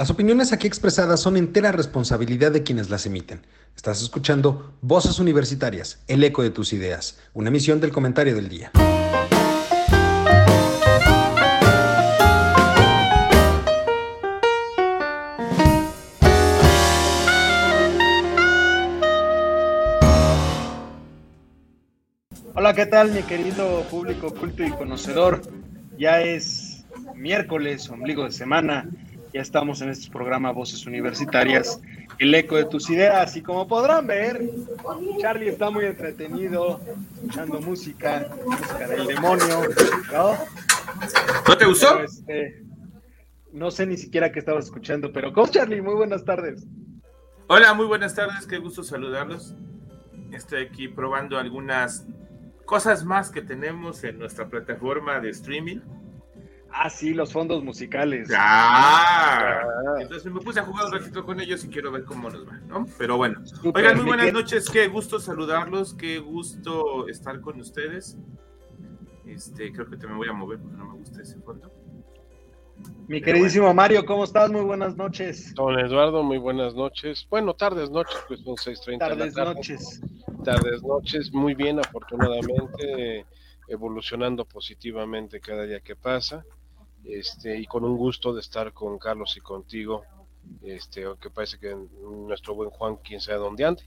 Las opiniones aquí expresadas son entera responsabilidad de quienes las emiten. Estás escuchando Voces Universitarias, el eco de tus ideas, una emisión del comentario del día. Hola, ¿qué tal mi querido público culto y conocedor? Ya es miércoles, ombligo de semana ya estamos en este programa Voces Universitarias, el eco de tus ideas. Y como podrán ver, Charlie está muy entretenido, escuchando música, música del demonio, ¿no? ¿No te gustó? Este, no sé ni siquiera qué estabas escuchando, pero ¿cómo, Charlie? Muy buenas tardes. Hola, muy buenas tardes, qué gusto saludarlos. Estoy aquí probando algunas cosas más que tenemos en nuestra plataforma de streaming Ah, sí, los fondos musicales. Ah, entonces me puse a jugar un ratito con ellos y quiero ver cómo nos va, ¿no? Pero bueno. Oigan, muy buenas noches, qué gusto saludarlos, qué gusto estar con ustedes. Este, creo que te me voy a mover porque no me gusta ese fondo. Mi queridísimo Mario, ¿cómo estás? Muy buenas noches. Don Eduardo, muy buenas noches. Bueno, tardes, noches, pues son 6.30 Tardes, noches. Tardes, noches, muy bien, afortunadamente, evolucionando positivamente cada día que pasa este, y con un gusto de estar con Carlos y contigo, este, aunque parece que nuestro buen Juan, quién sabe dónde ande,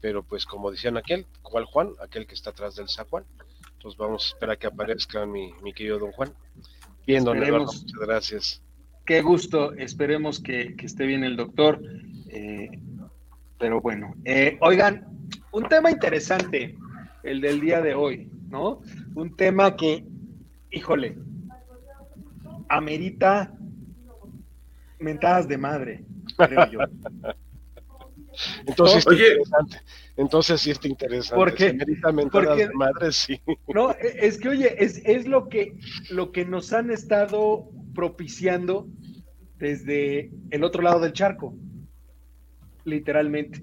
pero pues como decían aquel, ¿cuál Juan? Aquel que está atrás del Zacuán. Entonces vamos a esperar que aparezca mi, mi querido don Juan. Bien, don Eduardo, muchas gracias. Qué gusto, esperemos que, esté bien el doctor. Eh, pero bueno, eh, oigan, un tema interesante, el del día de hoy, ¿no? Un tema que, híjole, amerita mentadas de madre, creo yo. Entonces, Oye, entonces sí está interesante. Porque, de madre, sí. No, e, es que oye, es, es lo que lo que nos han estado propiciando desde el otro lado del charco, literalmente.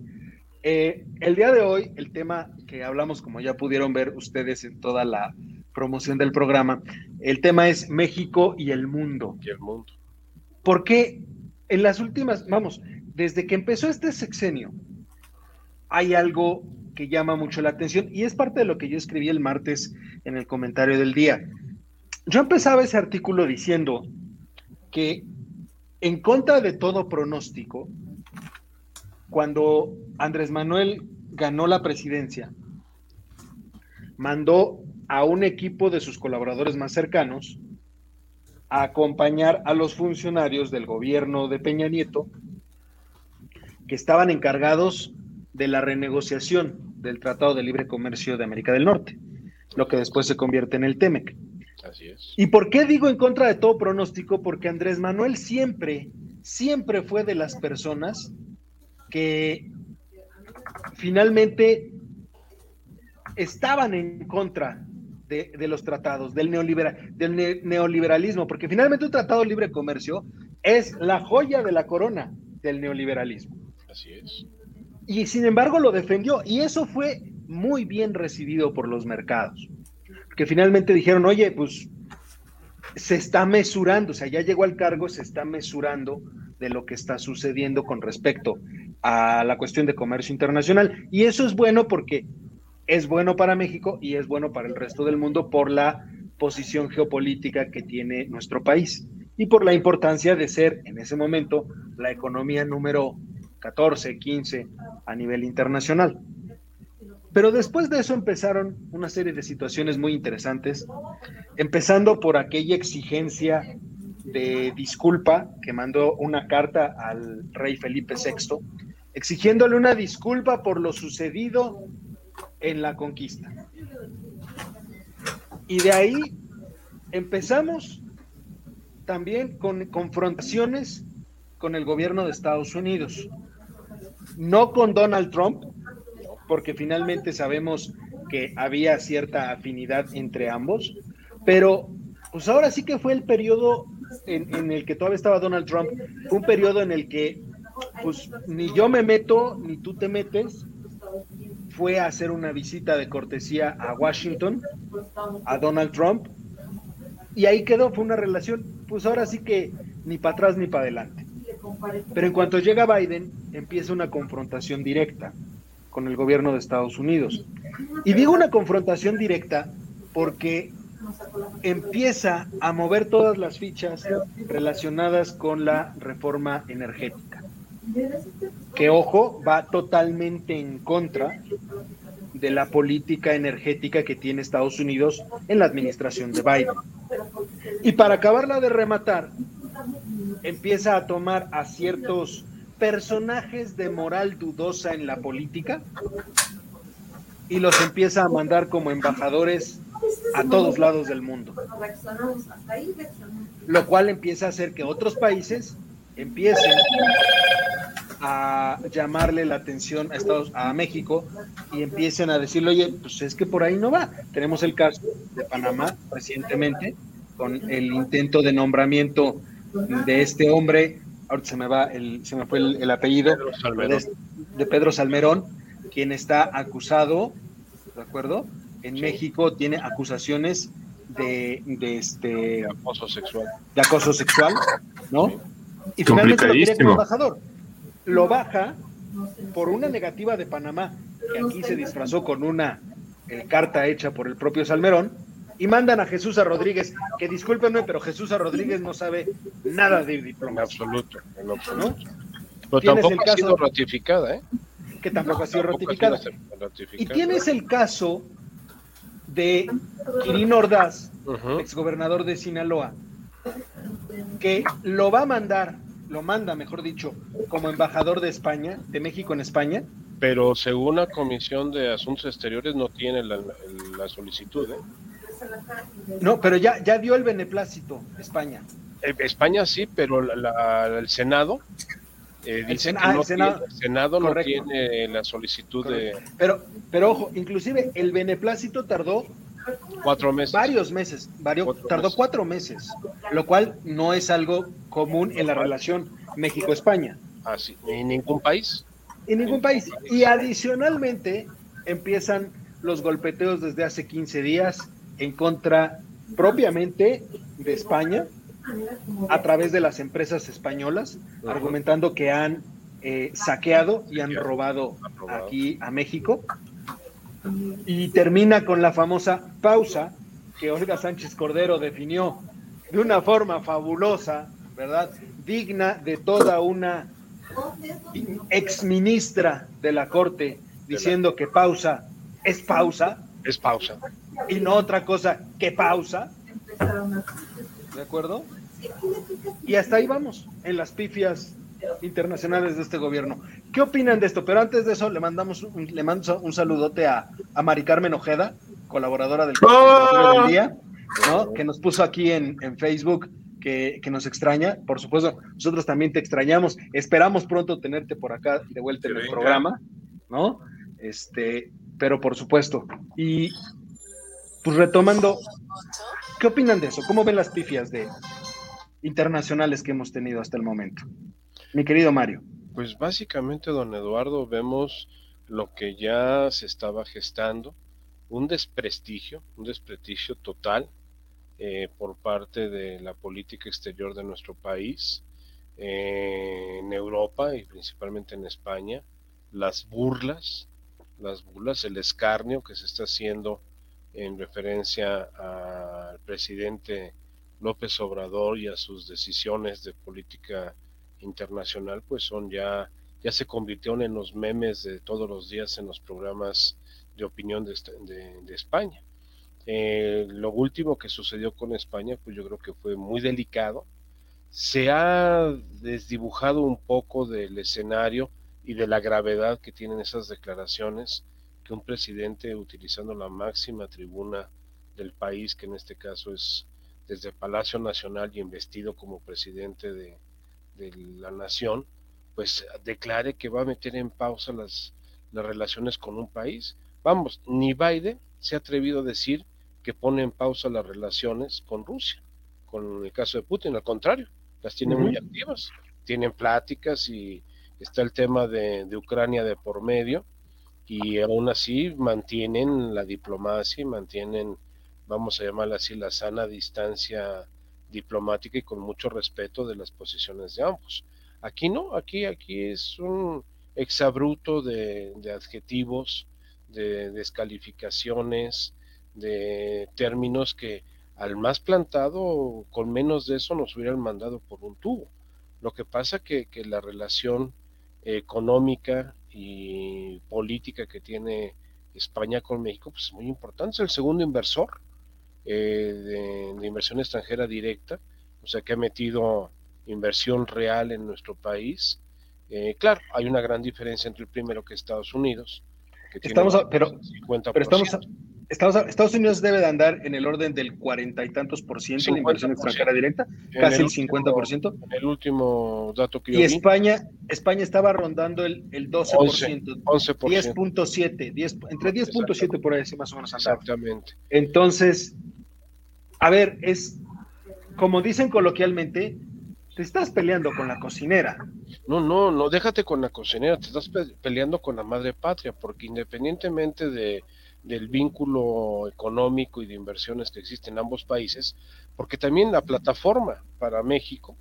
Eh, el día de hoy, el tema que hablamos, como ya pudieron ver ustedes en toda la promoción del programa. El tema es México y el mundo. Y el mundo. Porque en las últimas, vamos, desde que empezó este sexenio, hay algo que llama mucho la atención y es parte de lo que yo escribí el martes en el comentario del día. Yo empezaba ese artículo diciendo que en contra de todo pronóstico, cuando Andrés Manuel ganó la presidencia, mandó a un equipo de sus colaboradores más cercanos a acompañar a los funcionarios del gobierno de Peña Nieto que estaban encargados de la renegociación del Tratado de Libre Comercio de América del Norte, lo que después se convierte en el TEMEC. Así es. ¿Y por qué digo en contra de todo pronóstico? Porque Andrés Manuel siempre, siempre fue de las personas que finalmente estaban en contra de, los tratados, del, del neoliberalismo, porque finalmente un tratado de libre comercio es la joya de la corona del neoliberalismo. Así es. Y sin embargo lo defendió y eso fue muy bien recibido por los mercados, que finalmente dijeron, oye, pues se está mesurando, o sea, ya llegó al cargo, se está mesurando de lo que está sucediendo con respecto a la cuestión de comercio internacional. Y eso es bueno porque es bueno para México y es bueno para el resto del mundo por la posición geopolítica que tiene nuestro país y por la importancia de ser en ese momento la economía número 14, 15 a nivel internacional. Pero después de eso empezaron una serie de situaciones muy interesantes, empezando por aquella exigencia de disculpa que mandó una carta al rey Felipe VI, exigiéndole una disculpa por lo sucedido en la conquista. Y de ahí empezamos también con confrontaciones con el gobierno de Estados Unidos. No con Donald Trump, porque finalmente sabemos que había cierta afinidad entre ambos, pero pues ahora sí que fue el periodo en, en, el que todavía estaba Donald Trump, un periodo en el que pues ni yo me meto, ni tú te metes, fue a hacer una visita de cortesía a Washington, a Donald Trump, y ahí quedó, fue una relación, pues ahora sí que ni para atrás ni para adelante. Pero en cuanto llega Biden, empieza una confrontación directa con el gobierno de Estados Unidos. Y digo una confrontación directa porque empieza a mover todas las fichas relacionadas con la reforma energética. Que, ojo, va totalmente en contra de la política energética que tiene Estados Unidos en la administración de Biden. Y para acabarla de rematar, empieza a tomar a ciertos personajes de moral dudosa en la política y los empieza a mandar como embajadores a todos lados del mundo. Lo cual empieza a hacer que otros países empiecen a llamarle la atención a Estados a México y empiecen a decirle, oye, pues es que por ahí no va. Tenemos el caso de Panamá recientemente con el intento de nombramiento de este hombre, ahorita se me va el, se me fue el, apellido de, Pedro Salmerón, quien está acusado, ¿de acuerdo? En México tiene acusaciones de, de este acoso sexual. De acoso sexual, ¿no? Y finalmente lo quiere como embajador. Lo baja por una negativa de Panamá, que aquí se disfrazó con una eh, carta hecha por el propio Salmerón, y mandan a Jesús a Rodríguez, que discúlpenme, pero Jesús a Rodríguez no sabe nada de diplomacia. En absoluto, en absoluto. Pero tampoco ha sido ratificada, ¿eh? Que tampoco ha sido ratificada. Y tienes el caso de Quirino Ordaz, exgobernador de Sinaloa, que lo va a mandar, lo manda, mejor dicho, como embajador de España, de México en España. Pero según la Comisión de Asuntos Exteriores no tiene la, la solicitud, ¿eh? No, pero ya, ya dio el beneplácito España. Eh, España sí, pero el Senado eh, dice que no Senado, el Senado no tiene la solicitud de... Pero, pero ojo, inclusive el beneplácito tardó cuatro meses. Varios meses, varios, tardó cuatro meses, lo cual no es algo común en la relación México-España. Ah, sí, en ningún país. En ningún país. Y adicionalmente empiezan los golpeteos desde hace 15 días en contra propiamente de España a través de las empresas españolas, argumentando que han eh, saqueado y han robado aquí a México. Y termina con la famosa pausa que Olga Sánchez Cordero definió de una forma fabulosa, ¿verdad? Digna de toda una exministra de la Corte, diciendo que pausa es pausa. Es pausa y no otra cosa que pausa. ¿De acuerdo? Y hasta ahí vamos, en las pifias internacionales de este gobierno. ¿Qué opinan de esto? Pero antes de eso, le mandamos un, le mando un saludote a, a Mari Carmen Ojeda, colaboradora del, ¡Oh! del día, ¿no? que nos puso aquí en, en Facebook que, que, nos extraña. Por supuesto, nosotros también te extrañamos. Esperamos pronto tenerte por acá de vuelta en el programa, ¿no? Este, pero por supuesto. Y pues retomando, ¿qué opinan de eso? ¿Cómo ven las pifias de internacionales que hemos tenido hasta el momento? Mi querido Mario. Pues básicamente, don Eduardo, vemos lo que ya se estaba gestando, un desprestigio, un desprestigio total eh, por parte de la política exterior de nuestro país, eh, en Europa y principalmente en España, las burlas, las burlas, el escarnio que se está haciendo en referencia al presidente López Obrador y a sus decisiones de política internacional, pues son ya, ya se convirtieron en los memes de todos los días en los programas de opinión de, este, España. Eh, lo último que sucedió con España, pues yo creo que fue muy delicado. Se ha desdibujado un poco del escenario y de la gravedad que tienen esas declaraciones que un presidente utilizando la máxima tribuna del país, que en este caso es desde Palacio Nacional y investido como presidente de, la nación, pues declare que va a meter en pausa las, las relaciones con un país. Vamos, ni Biden se ha atrevido a decir que pone en pausa las relaciones con Rusia, con el caso de Putin, al contrario, las tiene muy activas, tienen pláticas y está el tema de, de Ucrania de por medio, y aún así mantienen la diplomacia y mantienen, vamos a llamarla así, la sana distancia diplomática y con mucho respeto de las posiciones de ambos. Aquí no, aquí, aquí es un exabruto de, adjetivos, de descalificaciones, de términos que al más plantado, con menos de eso, nos hubieran mandado por un tubo. Lo que pasa que, que la relación económica y política que tiene España con México pues es muy importante. Es el segundo inversor eh, de, inversión extranjera directa, o sea que ha metido inversión real en nuestro país. Eh, claro, hay una gran diferencia entre el primero que Estados Unidos, que estamos pero, pero estamos, Estados, Unidos debe de andar en el orden del cuarenta y tantos por ciento de inversión extranjera directa, casi el, 50 por ciento. El último dato que yo Y España, España estaba rondando el, el 12 por ciento, 10.7, entre 10.7 por ahí más o menos andaba. Exactamente. Entonces, a ver, es como dicen coloquialmente, te estás peleando con la cocinera. No, no, no, déjate con la cocinera, te estás peleando con la madre patria, porque independientemente de del vínculo económico y de inversiones que existen en ambos países, porque también la plataforma para México,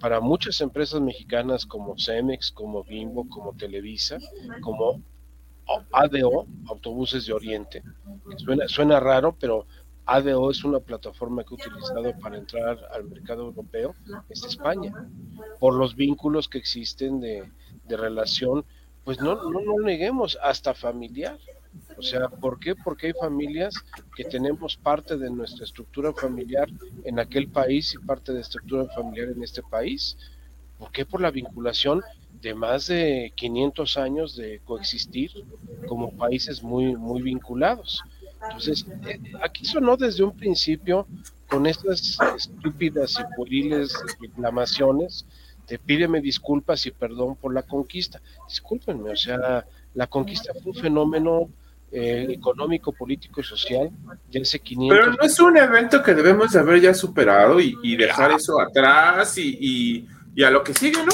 para muchas empresas mexicanas como Cemex, como Bimbo, como Televisa, como ADO, Autobuses de Oriente, suena, suena raro, pero ADO es una plataforma que he utilizado para entrar al mercado europeo, es España, por los vínculos que existen de, de relación, pues no, no, no neguemos, hasta familiar. O sea, ¿por qué? Porque hay familias que tenemos parte de nuestra estructura familiar en aquel país y parte de estructura familiar en este país. ¿Por qué? Por la vinculación de más de 500 años de coexistir como países muy, muy vinculados. Entonces, eh, aquí sonó desde un principio con estas estúpidas y pueriles reclamaciones de pídeme disculpas y perdón por la conquista. Discúlpenme, o sea, la conquista fue un fenómeno eh, económico, político y social ya hace 500. Pero no es un evento que debemos de haber ya superado y, dejar eso atrás y, a lo que sigue, ¿no?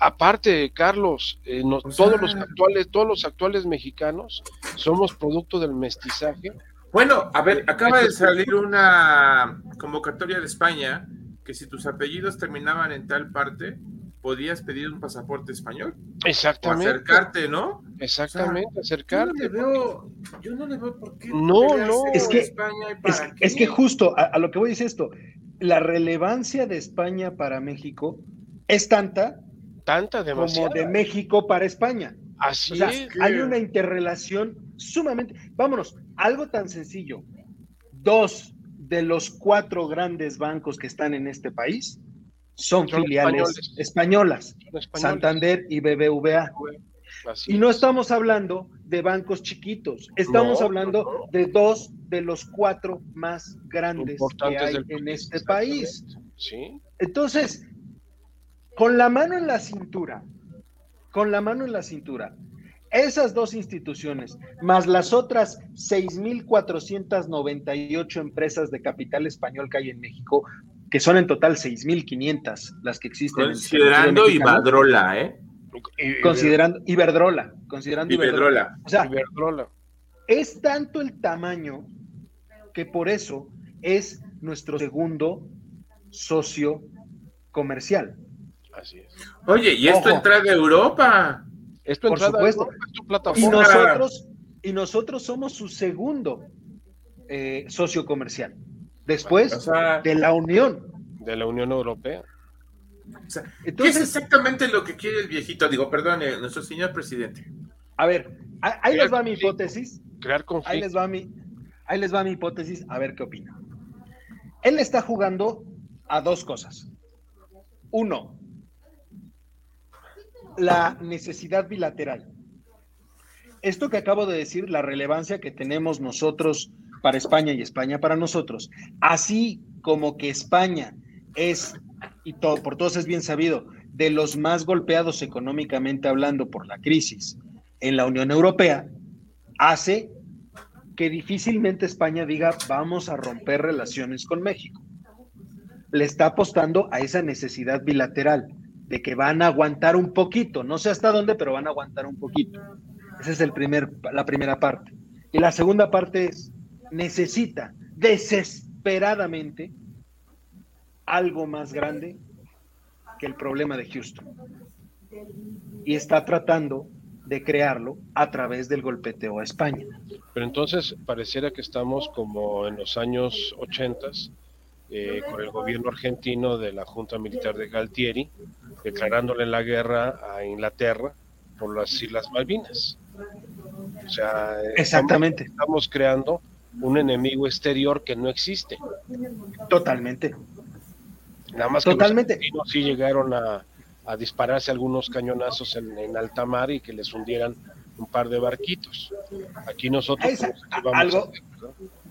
Aparte, Carlos, eh, todos los actuales, todos los actuales mexicanos somos producto del mestizaje. Bueno, a ver, acaba de salir una convocatoria de España que si tus apellidos terminaban en tal parte, podías pedir un pasaporte español. Exactamente. O acercarte, ¿no? Exactamente, acercarte. Yo no, le veo, por qué. No, no. Es que, es, que justo a, lo que voy a decir esto, la relevancia de España para México es tanta, tanta como de México para España. Así es. Hay una interrelación sumamente. Vámonos, algo tan sencillo. Dos de los cuatro grandes bancos que están en este país son, filiales españolas, Santander y BBVA. y no estamos hablando de bancos chiquitos, estamos hablando de dos de los cuatro más grandes que hay en este país. Entonces, con la mano en la cintura, con la mano en la cintura, esas dos instituciones, más las otras 6.498 empresas de capital español que hay en México, que son en total 6.500 las que existen. Considerando Iberdrola, ¿eh? Considerando Iberdrola, considerando Iberdrola. O sea, es tanto el tamaño que por eso es nuestro segundo socio comercial. Así es. Oye, y esto entra de Europa. Esto por supuesto. Y nosotros, y nosotros somos su segundo eh, socio comercial después de la Unión. De la Unión Europea. ¿Qué es exactamente lo que quiere el viejito? Digo, perdón, eh, nuestro señor presidente. A ver, ahí les va mi hipótesis. Crear Ahí les va mi, ahí les va mi hipótesis, a ver qué opina. Él está jugando a dos cosas. Uno, la necesidad bilateral. Esto que acabo de decir, la relevancia que tenemos nosotros para España y España para nosotros, así como que España es, y todo, por todos es bien sabido, de los más golpeados económicamente hablando por la crisis en la Unión Europea, hace que difícilmente España diga vamos a romper relaciones con México. Le está apostando a esa necesidad bilateral de que van a aguantar un poquito, no sé hasta dónde, pero van a aguantar un poquito. Esa es el primer, la primera parte. Y la segunda parte es, necesita desesperadamente algo más grande que el problema de Houston. y está tratando de crearlo a través del golpeteo a España. Pero entonces pareciera que estamos como en los años 80 eh, con el gobierno argentino de la Junta Militar de Galtieri, declarándole la guerra a Inglaterra por las Islas Malvinas. O sea, exactamente. Estamos, creando un enemigo exterior que no existe. Totalmente. Nada más que Totalmente. los sí llegaron a, a dispararse algunos cañonazos en, en, alta mar y que les hundieran un par de barquitos. Aquí nosotros algo,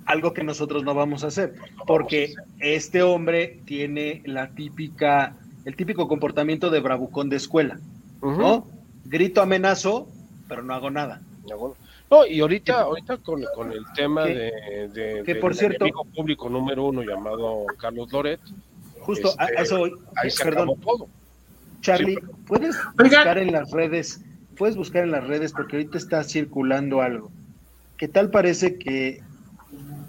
algo que nosotros no vamos a hacer, porque este hombre tiene la típica, el típico comportamiento de bravucón de escuela, ¿no? Grito amenazo, pero no hago nada. No, y ahorita, ahorita con, con el tema de, de, que por cierto, público número uno llamado Carlos Loret. Justo a este, eso ahí se perdón. todo. Charlie, ¿puedes buscar en las redes? Puedes buscar en las redes porque ahorita está circulando algo. ¿Qué tal parece que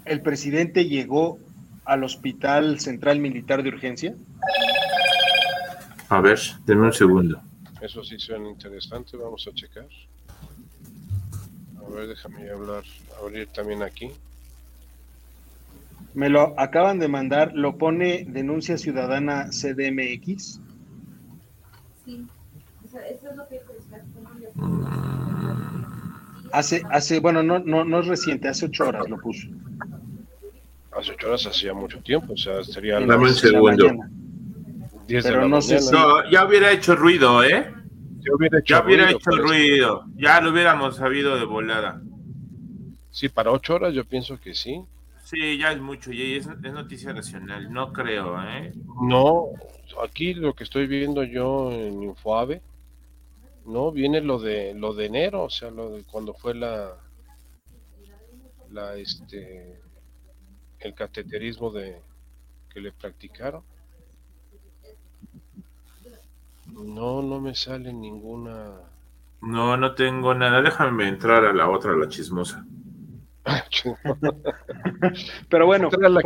el presidente llegó al Hospital Central Militar de Urgencia? A ver, denme un segundo. Eso sí suena interesante, vamos a checar. A ver, déjame hablar, abrir también aquí. Me lo acaban de mandar, lo pone denuncia ciudadana CDMX. Hace, hace, bueno, no, no, no es reciente, hace ocho horas lo puso. Hace ocho horas hacía mucho tiempo, o sea, sería. Dame un segundo. Pero no sé no, ya hubiera hecho ruido, ¿eh? Ya hubiera hecho, ya hubiera ruido, hecho ruido. Ya lo hubiéramos sabido de volada. Sí, para ocho horas yo pienso que sí. Sí, ya es mucho, y es, es noticia nacional, no creo, ¿eh? No, aquí lo que estoy viendo yo en Infoave, no, viene lo de lo de enero, o sea, lo de cuando fue la la este el cateterismo de que le practicaron. No, no me sale ninguna. No, no tengo nada. Déjame entrar a la otra, la chismosa. Pero bueno, la,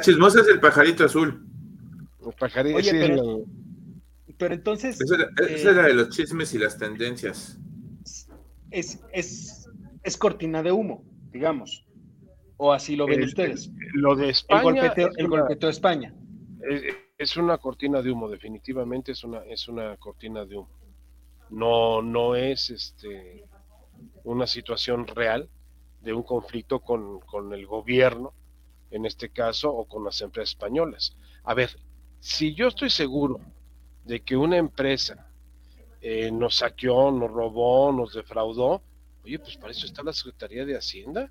chismosa es el pajarito azul. El pajarito, Oye, pero, pero, entonces. Esa era, eh, de los chismes y las tendencias. Es, es, es cortina de humo, digamos. O así lo ven ustedes. Lo de España. El golpeteo, de España. Es, una cortina de humo, definitivamente es una, es una cortina de humo. No, no es este una situación real de un conflicto con, con el gobierno, en este caso, o con las empresas españolas. A ver, si yo estoy seguro de que una empresa eh, nos saqueó, nos robó, nos defraudó, oye, pues para eso está la Secretaría de Hacienda,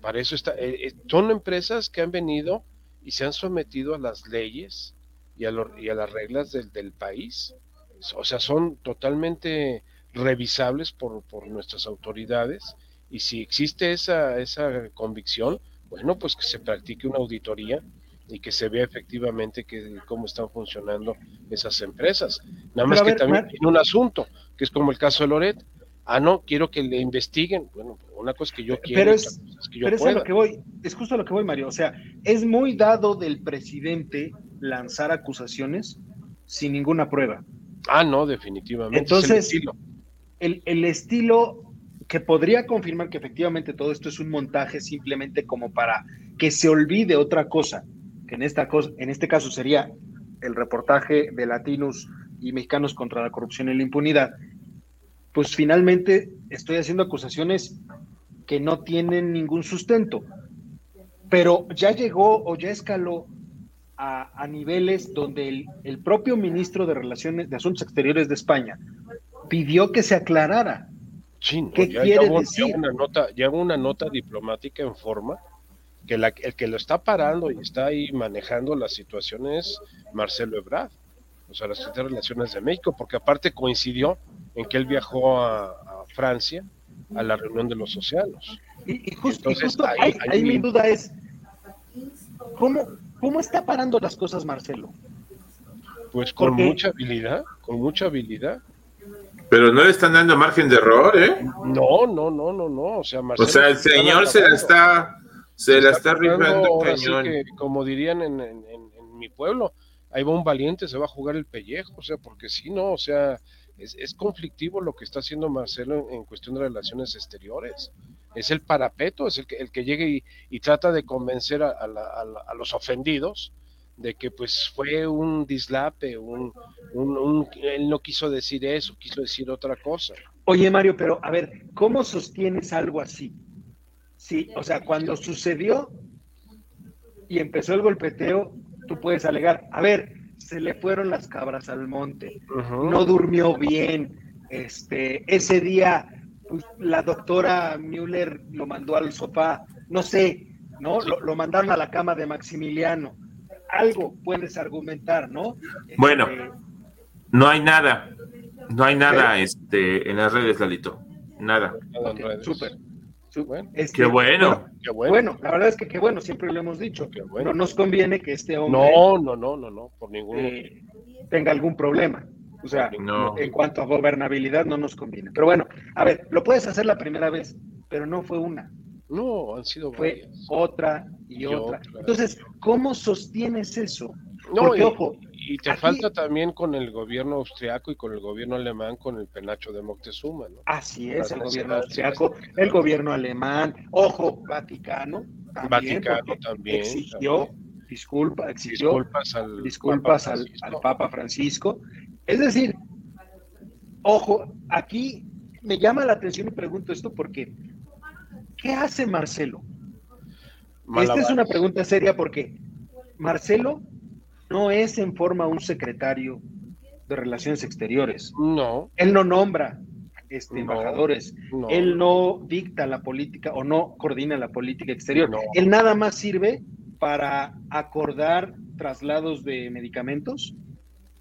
para eso está, eh, eh, son empresas que han venido y se han sometido a las leyes y a, y a las reglas del, del, país, o sea, son totalmente revisables por, por nuestras autoridades y si existe esa, esa convicción, bueno, pues que se practique una auditoría y que se vea efectivamente que, cómo están funcionando esas empresas. Nada más que también tiene un asunto, que es como el caso de Loret. Ah, no, quiero que le investiguen. Bueno, una cosa que yo quiero. Pero es, que yo pero es a lo que voy, es justo a lo que voy, Mario. O sea, es muy dado del presidente lanzar acusaciones sin ninguna prueba. Ah, no, definitivamente. Entonces, el, estilo que podría confirmar que efectivamente todo esto es un montaje simplemente como para que se olvide otra cosa, que en, esta cosa, en este caso sería el reportaje de latinos y mexicanos contra la corrupción y la impunidad, pues finalmente estoy haciendo acusaciones que no tienen ningún sustento, pero ya llegó o ya escaló a, niveles donde el, el propio ministro de Relaciones de Asuntos Exteriores de España pidió que se aclarara. ¿Qué quiere decir? Ya una, nota, ya una nota diplomática en forma que la, el que lo está parando y está ahí manejando la situación es Marcelo Ebrard, o sea, las Relaciones de México, porque aparte coincidió en que él viajó a, Francia a la reunión de los océanos. Y, justo, ahí, mi duda es, ¿cómo, ¿cómo está parando las cosas Marcelo? Pues con mucha habilidad, con mucha habilidad. Pero no le están dando margen de error, ¿eh? No, no, no, no, no. O sea, o sea el señor se la está, se la está rifando cañón. como dirían en, mi pueblo, ahí va un valiente, se va a jugar el pellejo, o sea, porque si no, o sea, es, conflictivo lo que está haciendo Marcelo en, cuestión de relaciones exteriores. Es el parapeto, es el que, el que llega y, trata de convencer a, los ofendidos de que pues fue un dislape, un, él no quiso decir eso, quiso decir otra cosa. Oye Mario, pero a ver, ¿cómo sostienes algo así? Sí, o sea, cuando sucedió y empezó el golpeteo, tú puedes alegar, a ver, se le fueron las cabras al monte, no durmió bien, este, ese día pues, la doctora Müller lo mandó al sofá, no sé, ¿no? Lo, mandaron a la cama de Maximiliano. Algo puedes argumentar, ¿no? Bueno, este, no hay nada, no hay nada este, en las redes, Lalito, nada. Súper. Este, qué bueno. bueno. la verdad es que qué bueno, siempre lo hemos dicho. Qué bueno. No nos conviene que este hombre. No, no, no, no, no, por ningún eh, tenga algún problema. O sea, en cuanto a gobernabilidad no nos conviene. Pero bueno, a ver, lo puedes hacer la primera vez, pero no fue una. No, han sido Fue otra y, otra. Entonces, ¿cómo sostienes eso? No, Porque, ojo, y te falta también con el gobierno austriaco y con el gobierno alemán, con el penacho de Moctezuma, ¿no? Así es, el gobierno austriaco, el gobierno alemán, ojo, Vaticano. Vaticano también. Exigió, disculpa, exigió disculpas al, disculpas Papa al, Papa Francisco. Es decir, ojo, aquí me llama la atención y pregunto esto porque, ¿qué hace Marcelo? Esta es una pregunta seria porque Marcelo no es en forma un secretario de Relaciones Exteriores. No. Él no nombra este, embajadores. Él no dicta la política o no coordina la política exterior. Él nada más sirve para acordar traslados de medicamentos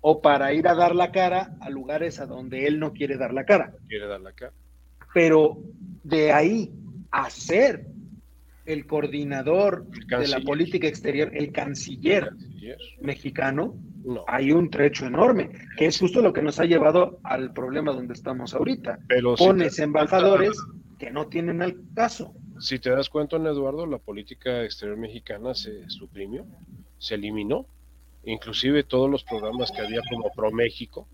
o para ir a dar la cara a lugares a donde él no quiere dar la cara. Quiere dar la cara. Pero de ahí a ser el coordinador de la política exterior, el canciller, mexicano, hay un trecho enorme, que es justo lo que nos ha llevado al problema donde estamos ahorita. Pero Pones embajadores que no tienen el caso. Si te das cuenta, Eduardo, la política exterior mexicana se suprimió, se eliminó. Inclusive todos los programas que había como Pro México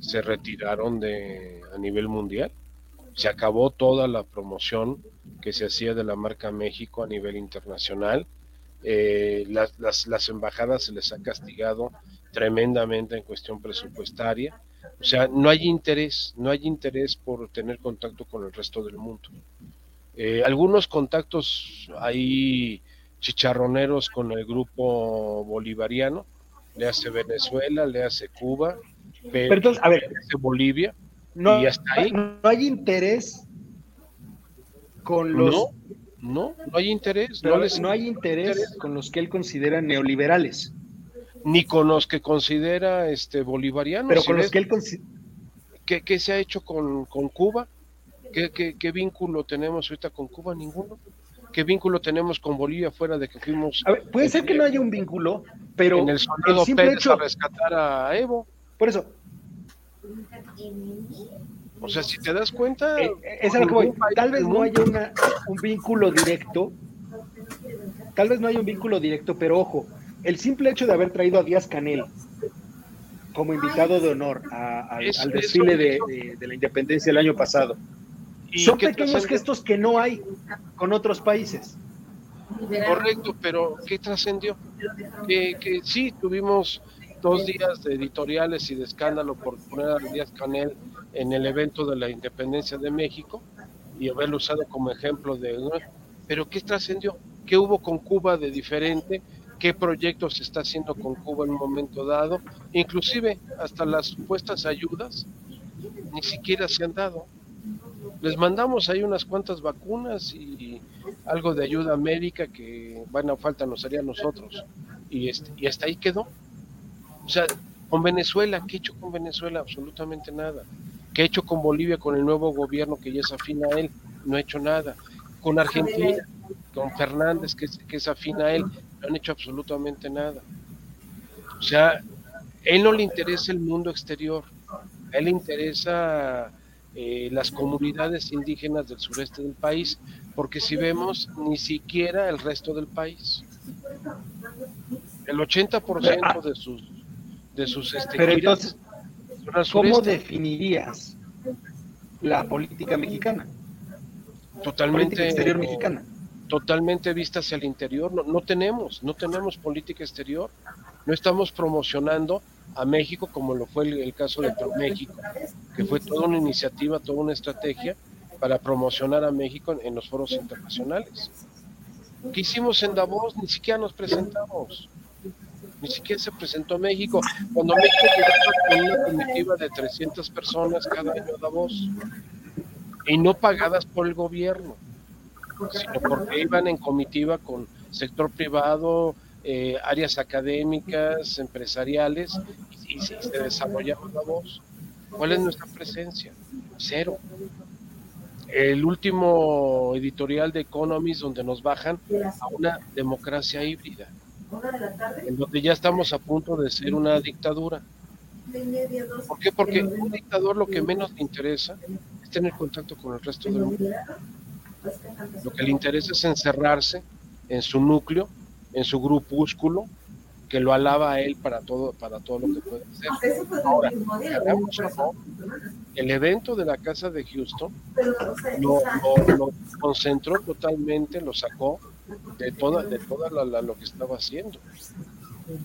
se retiraron de a nivel mundial. Se acabó toda la promoción que se hacía de la marca México a nivel internacional eh, las, las, embajadas se les ha castigado tremendamente en cuestión presupuestaria. O sea, no hay interés, no hay interés por tener contacto con el resto del mundo. Eh, algunos contactos hay chicharroneros con el grupo bolivariano, le hace Venezuela, le hace Cuba, pero, entonces, a ver, le hace Bolivia, no, y hasta ahí. No hay interés con los no, no hay interés. no, hay interés, con los que él considera neoliberales. Ni con los que considera este bolivarianos. Pero con los que él considera... ¿Qué, se ha hecho con, Cuba? ¿Qué, vínculo tenemos ahorita con Cuba? Ninguno. ¿Qué vínculo tenemos con Bolivia fuera de que fuimos... puede ser que no haya un vínculo, pero en el, simple hecho... a rescatar a Evo. Por eso, o sea, si te das cuenta... Eh, eh, que Tal vez no haya un vínculo directo, tal vez no haya un vínculo directo, pero ojo, el simple hecho de haber traído a Díaz Canel como invitado de honor al desfile de, la independencia el año pasado, son pequeños gestos que no hay con otros países. Correcto, pero ¿qué trascendió? Que, que sí, tuvimos dos días de editoriales y de escándalo por poner a Díaz Canel en el evento de la independencia de México y haberlo usado como ejemplo de... Pero ¿qué trascendió? ¿Qué hubo con Cuba de diferente? ¿Qué proyectos se está haciendo con Cuba en un momento dado? Inclusive hasta las supuestas ayudas ni siquiera se han dado. Les mandamos ahí unas cuantas vacunas y algo de ayuda médica que, bueno, falta nos haría a nosotros. Y, este, y hasta ahí quedó. O sea, con Venezuela, ¿qué he hecho con Venezuela? Absolutamente nada. ¿Qué ha hecho con Bolivia, con el nuevo gobierno que ya es afín a él? No ha hecho nada. Con Argentina, con Fernández, que es, que es afín a él, no han hecho absolutamente nada. O sea, a él no le interesa el mundo exterior, a él le interesa eh, las comunidades indígenas del sureste del país, porque si vemos, ni siquiera el resto del país. El 80% de sus de sus este, Pero entonces, ¿cómo definirías la política mexicana? Totalmente. exterior mexicana. Totalmente vista hacia el interior. No, no tenemos, no tenemos política exterior. No estamos promocionando a México como lo fue el, caso de México, que fue toda una iniciativa, toda una estrategia para promocionar a México en, los foros internacionales. ¿Qué hicimos en Davos? Ni siquiera nos presentamos. Ni siquiera se presentó México. Cuando México llegaba con una comitiva de 300 personas cada año a Davos, y no pagadas por el gobierno, sino porque iban en comitiva con sector privado, eh, áreas académicas, empresariales, y, se desarrollaba la voz. ¿Cuál es nuestra presencia? Cero. El último editorial de Economist donde nos bajan a una democracia híbrida, en donde ya estamos a punto de ser una dictadura. ¿Por qué? Porque un dictador lo que menos le interesa tener contacto con el resto del mundo. Lo que le interesa es encerrarse en su núcleo, en su grupúsculo, que lo alaba a él para todo, para todo lo que puede hacer. Ahora, el evento de la casa de Houston lo, lo, concentró totalmente, lo sacó de toda, de toda lo que estaba haciendo.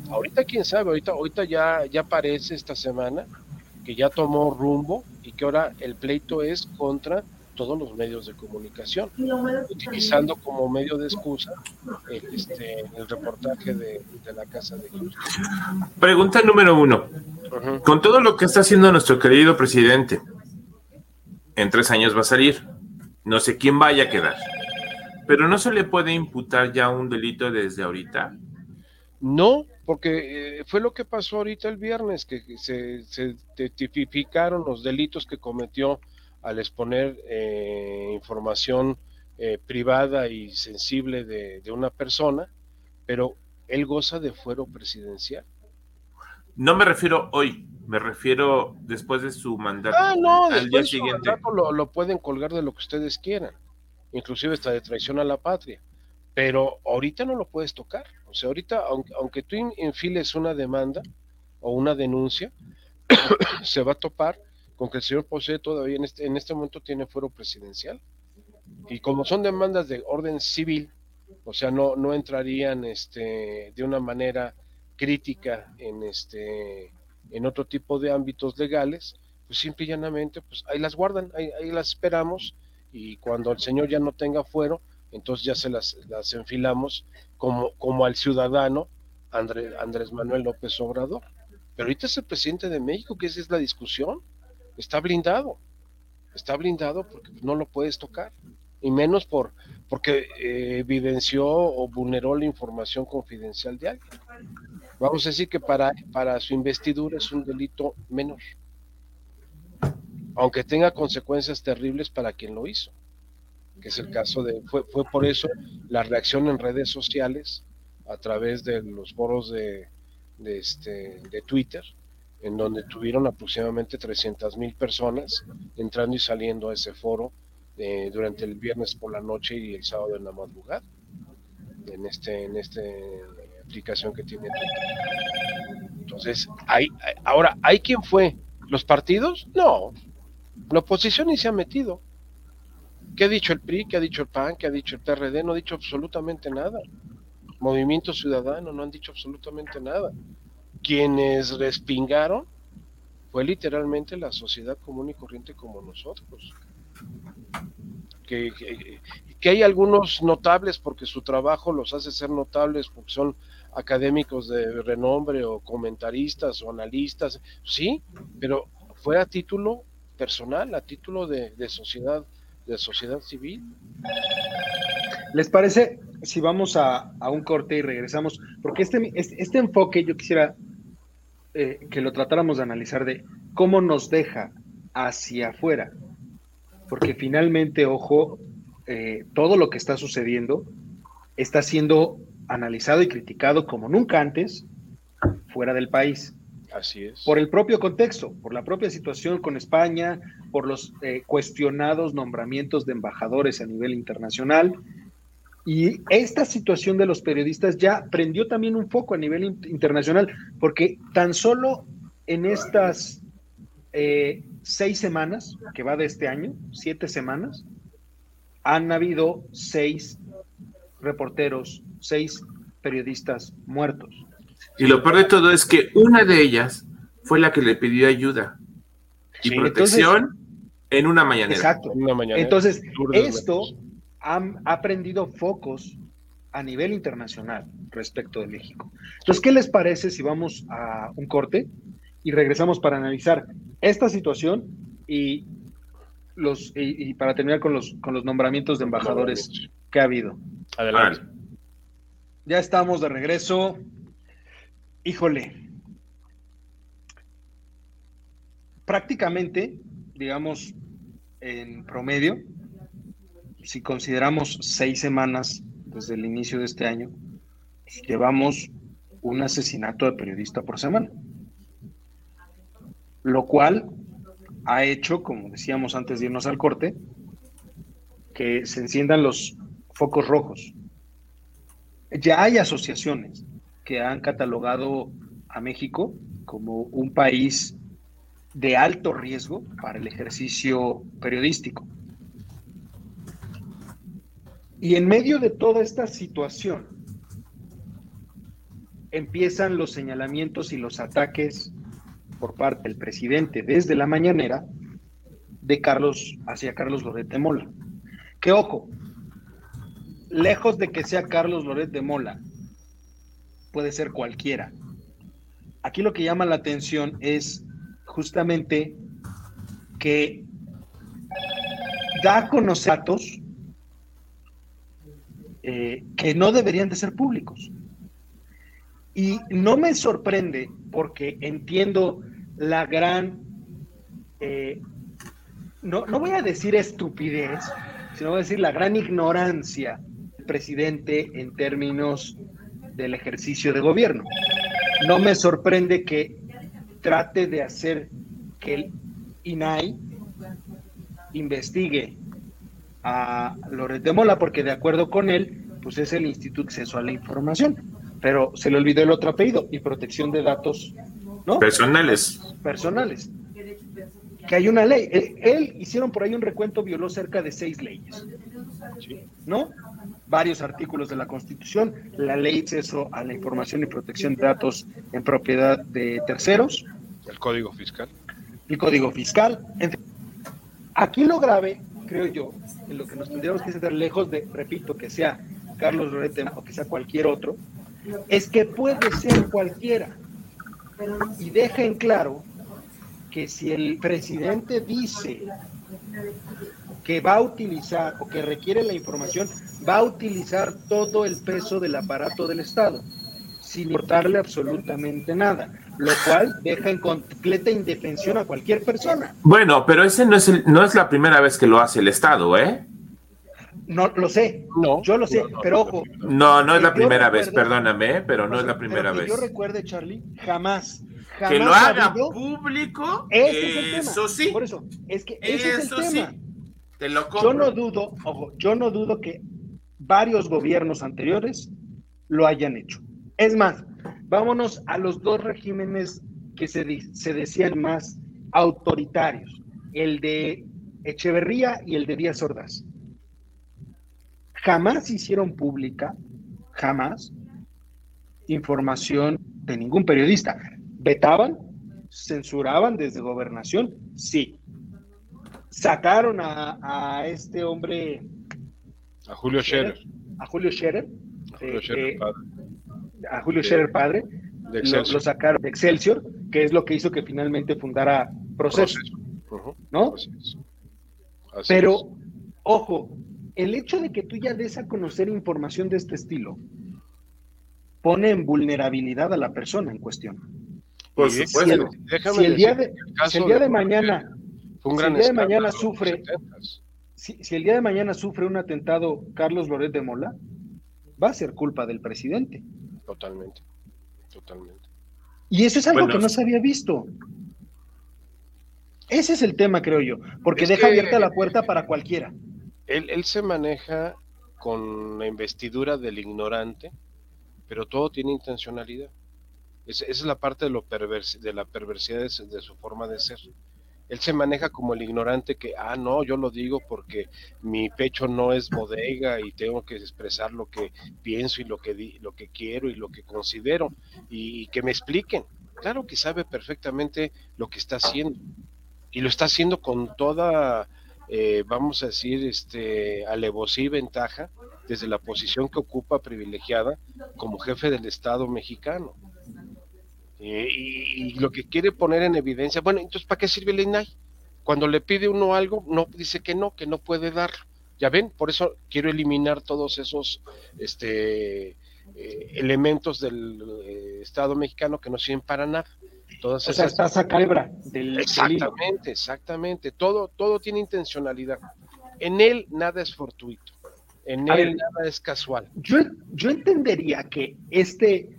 Ahorita quién sabe, ahorita, ahorita ya, ya aparece esta semana que ya tomó rumbo y que ahora el pleito es contra todos los medios de comunicación, utilizando como medio de excusa el, este, el reportaje de, la Casa de Houston. Pregunta número uno. Con todo lo que está haciendo nuestro querido presidente, en tres años va a salir. No sé quién vaya a quedar. Pero no se le puede imputar ya un delito desde ahorita. No, porque eh, fue lo que pasó ahorita el viernes, que se, tipificaron los delitos que cometió al exponer eh, información eh, privada y sensible de, una persona, pero él goza de fuero presidencial. No me refiero hoy, me refiero después de su mandato. Ah, no, al día siguiente. lo, lo pueden colgar de lo que ustedes quieran, inclusive hasta de traición a la patria, pero ahorita no lo puedes tocar. O sea, ahorita, aunque, tú enfiles una demanda o una denuncia, se va a topar con que el señor Posee todavía en este, en este momento tiene fuero presidencial. Y como son demandas de orden civil, o sea, no, no entrarían este, de una manera crítica en, este, en otro tipo de ámbitos legales, pues simple y llanamente, pues ahí las guardan, ahí, ahí las esperamos y cuando el señor ya no tenga fuero, entonces ya se las, las enfilamos como, como al ciudadano Andrés Manuel López Obrador. Pero ahorita es el presidente de México, que esa es la discusión. Está blindado. Está blindado porque no lo puedes tocar. Y menos por porque eh, evidenció o vulneró la información confidencial de alguien. Vamos a decir que para, para su investidura es un delito menor. Aunque tenga consecuencias terribles para quien lo hizo que es el caso de, fue, fue por eso la reacción en redes sociales a través de los foros de, de, este, de Twitter, en donde tuvieron aproximadamente 300 mil personas entrando y saliendo a ese foro eh, durante el viernes por la noche y el sábado en la madrugada, en este, en esta aplicación que tiene Entonces, hay, ahora, ¿hay quién fue? ¿Los partidos? No, la oposición ni se ha metido. ¿Qué ha dicho el PRI? ¿Qué ha dicho el PAN? ¿Qué ha dicho el PRD? No ha dicho absolutamente nada. Movimiento Ciudadano no han dicho absolutamente nada. Quienes respingaron fue literalmente la sociedad común y corriente como nosotros. Que, que, hay algunos notables porque su trabajo los hace ser notables porque son académicos de renombre o comentaristas o analistas, sí, pero fue a título personal, a título de, sociedad de sociedad civil. ¿Les parece si vamos a, un corte y regresamos? Porque este, este, este enfoque yo quisiera eh, que lo tratáramos de analizar de cómo nos deja hacia afuera. Porque finalmente, ojo, eh, todo lo que está sucediendo está siendo analizado y criticado como nunca antes fuera del país. Así es. Por el propio contexto, por la propia situación con España, por los eh, cuestionados nombramientos de embajadores a nivel internacional Y esta situación de los periodistas ya prendió también un foco a nivel internacional, porque tan solo en estas eh, seis semanas, que va de este año, siete semanas, han habido seis reporteros, seis periodistas muertos. Y lo peor de todo es que una de ellas fue la que le pidió ayuda y protección en una mañanera. Exacto. Entonces, esto ha, prendido focos a nivel internacional respecto de México. Entonces, ¿qué les parece si vamos a un corte y regresamos para analizar esta situación y los y, para terminar con los con los nombramientos de embajadores que ha habido? Adelante. Ya estamos de regreso. Híjole. Prácticamente, digamos, en promedio, si consideramos seis semanas desde el inicio de este año, pues, llevamos un asesinato de periodista por semana. Lo cual ha hecho, como decíamos antes de irnos al corte, que se enciendan los focos rojos. Ya hay asociaciones que han catalogado a México como un país de alto riesgo para el ejercicio periodístico. Y en medio de toda esta situación, empiezan los señalamientos y los ataques por parte del presidente desde la mañanera de Carlos hacia Carlos Loret de Mola. Que ojo, lejos de que sea Carlos Loret de Mola, puede ser cualquiera. Aquí lo que llama la atención es justamente que da a conocer datos eh, que no deberían de ser públicos. Y no me sorprende porque entiendo la gran, eh, no, no voy a decir estupidez, sino voy a decir la gran ignorancia del presidente en términos del ejercicio de gobierno. No me sorprende que trate de hacer que el INAI investigue a Loret de Mola, porque de acuerdo con él, pues es el Instituto de Acceso a la Información, pero se le olvidó el otro apellido, y protección de datos, ¿no? Personales. Personales. Que hay una ley. Él, hicieron por ahí un recuento, violó cerca de seis leyes, ¿no? Varios artículos de la Constitución, la ley de acceso a la información y protección de datos en propiedad de terceros. El Código Fiscal. El Código Fiscal. Aquí lo grave creo yo, en lo que nos tendríamos que estar lejos de, repito, que sea Carlos Lorete o que sea cualquier otro, es que puede ser cualquiera. Y deja en claro que si el presidente dice que va a utilizar o que requiere la información, va a utilizar todo el peso del aparato del Estado, sin importarle absolutamente nada lo cual deja en completa indefensión a cualquier persona. Bueno, pero ese no es, no es la primera vez que lo hace el Estado, ¿eh? No, lo sé, no, yo lo sé, pero ojo. No, no es la primera vez, perdóname, pero no es la primera vez. Yo recuerde, Charlie, jamás, jamás. Que lo haga público, eso sí. Por eso, es que ese es el tema. Sí. Te lo compro. Yo no dudo, ojo, yo no dudo que varios gobiernos anteriores lo hayan hecho. Es más, Vámonos a los dos regímenes que se, se decían más autoritarios, el de Echeverría y el de Díaz Ordaz. Jamás hicieron pública, jamás, información de ningún periodista. Vetaban, censuraban desde gobernación, sí. Sacaron a, este hombre. A Julio Scherer. A Julio Scherer. Julio Scherer eh, a Julio Scherer padre, lo, sacaron de Excelsior, que es lo que hizo que finalmente fundara Proceso, ¿no? Pero, ojo, el hecho de que tú ya des a conocer información de este estilo pone en vulnerabilidad a la persona en cuestión. Por supuesto. Si el, día de, el día de mañana, si el día de mañana sufre, si, si, el día de mañana sufre un atentado Carlos Loret de Mola, va a ser culpa del presidente. Totalmente, totalmente. Y eso es algo que no se había visto. Ese es el tema, creo yo, porque deja abierta la puerta para cualquiera. Él, se maneja con la investidura del ignorante, pero todo tiene intencionalidad. esa es la parte de, lo de la perversidad de, su forma de ser. Él se maneja como el ignorante que, ah, no, yo lo digo porque mi pecho no es bodega y tengo que expresar lo que pienso y lo que, lo que quiero y lo que considero y que me expliquen. Claro que sabe perfectamente lo que está haciendo y lo está haciendo con toda eh, vamos a decir, este, alevosía y ventaja desde la posición que ocupa privilegiada como jefe del Estado mexicano. Eh, y, lo que quiere poner en evidencia, bueno, entonces, ¿para qué sirve el INAI? Cuando le pide uno algo, no dice que no, que no puede dar. Ya ven, por eso quiero eliminar todos esos este, eh, elementos del Estado mexicano que no sirven para nada o sea, está esa calebra del Exactamente, exactamente. Todo, todo tiene intencionalidad. En él nada es fortuito. En él nada es casual. Yo, yo entendería que este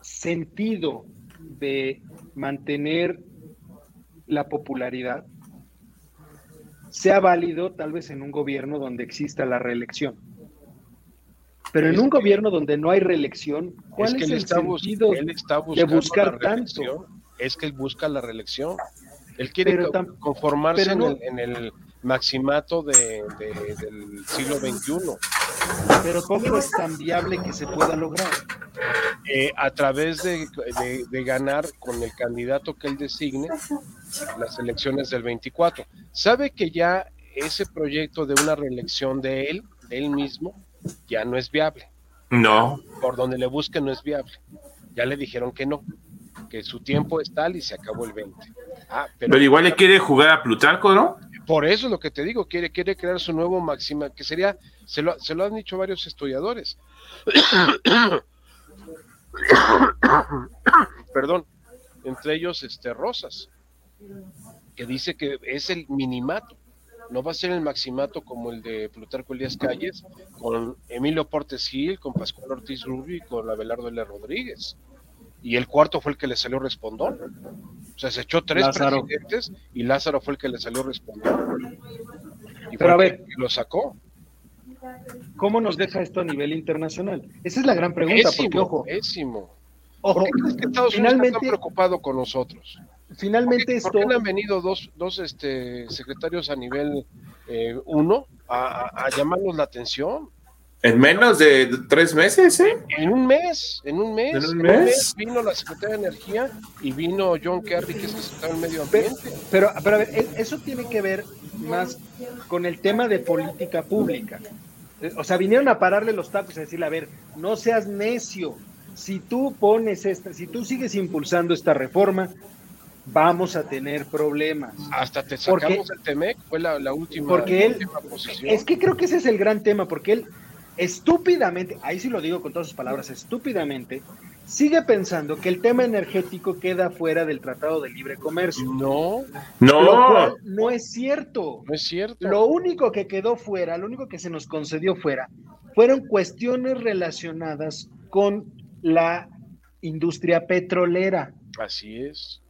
sentido de mantener la popularidad sea válido tal vez en un gobierno donde exista la reelección. Pero en un gobierno donde no hay reelección, ¿cuál es, el sentido de buscar tanto? Es que él busca la reelección. Él quiere conformarse en, el, maximato del siglo XXI. Pero ¿cómo es tan viable que se pueda lograr? Eh, a través de, de, ganar con el candidato que él designe las elecciones del 24. ¿Sabe que ya ese proyecto de una reelección de él, de él mismo, ya no es viable. No. Por donde le busque no es viable. Ya le dijeron que no, que su tiempo es tal y se acabó el 20. Ah, pero, igual le quiere jugar a Plutarco, ¿no? Por eso es lo que te digo, quiere, quiere crear su nuevo máxima, que sería, se lo, se lo han dicho varios estudiadores. Perdón, entre ellos este Rosas, que dice que es el minimato no va a ser el maximato como el de Plutarco Elías Calles, con Emilio Portes Gil, con Pascual Ortiz Rubio y con Abelardo L. Rodríguez. Y el cuarto fue el que le salió respondón. O sea, se echó tres presidentes y Lázaro fue el que le salió respondón. Y Pero a ver, lo sacó. ¿Cómo nos deja esto a nivel internacional? Esa es la gran pregunta, porque ojo. Ojo, ¿Por qué Estados Unidos está preocupado con nosotros? Finalmente esto... ¿Por qué han venido dos, dos este, secretarios a nivel 1 eh, a, a, llamarnos la atención? En menos de tres meses, ¿eh? En un mes, en un mes. ¿En un mes? vino la Secretaria de Energía y vino John Kerry, que es el secretario del Medio Ambiente. Pero, pero, a ver, e, eso tiene que ver más con el tema de política pública. O sea, vinieron a pararle los tacos y a decirle, a ver, no seas necio. Si tú pones esta, si tú sigues impulsando esta reforma, vamos a tener problemas. Hasta te sacamos el Temec, fue la, última, porque él, Es que creo que ese es el gran tema, porque él estúpidamente, ahí sí lo digo con todas sus palabras, estúpidamente, sigue pensando que el tema energético queda fuera del Tratado de Libre Comercio. No, no. no es cierto. No es cierto. Lo único que quedó fuera, lo único que se nos concedió fuera, fueron cuestiones relacionadas con la industria petrolera. Así es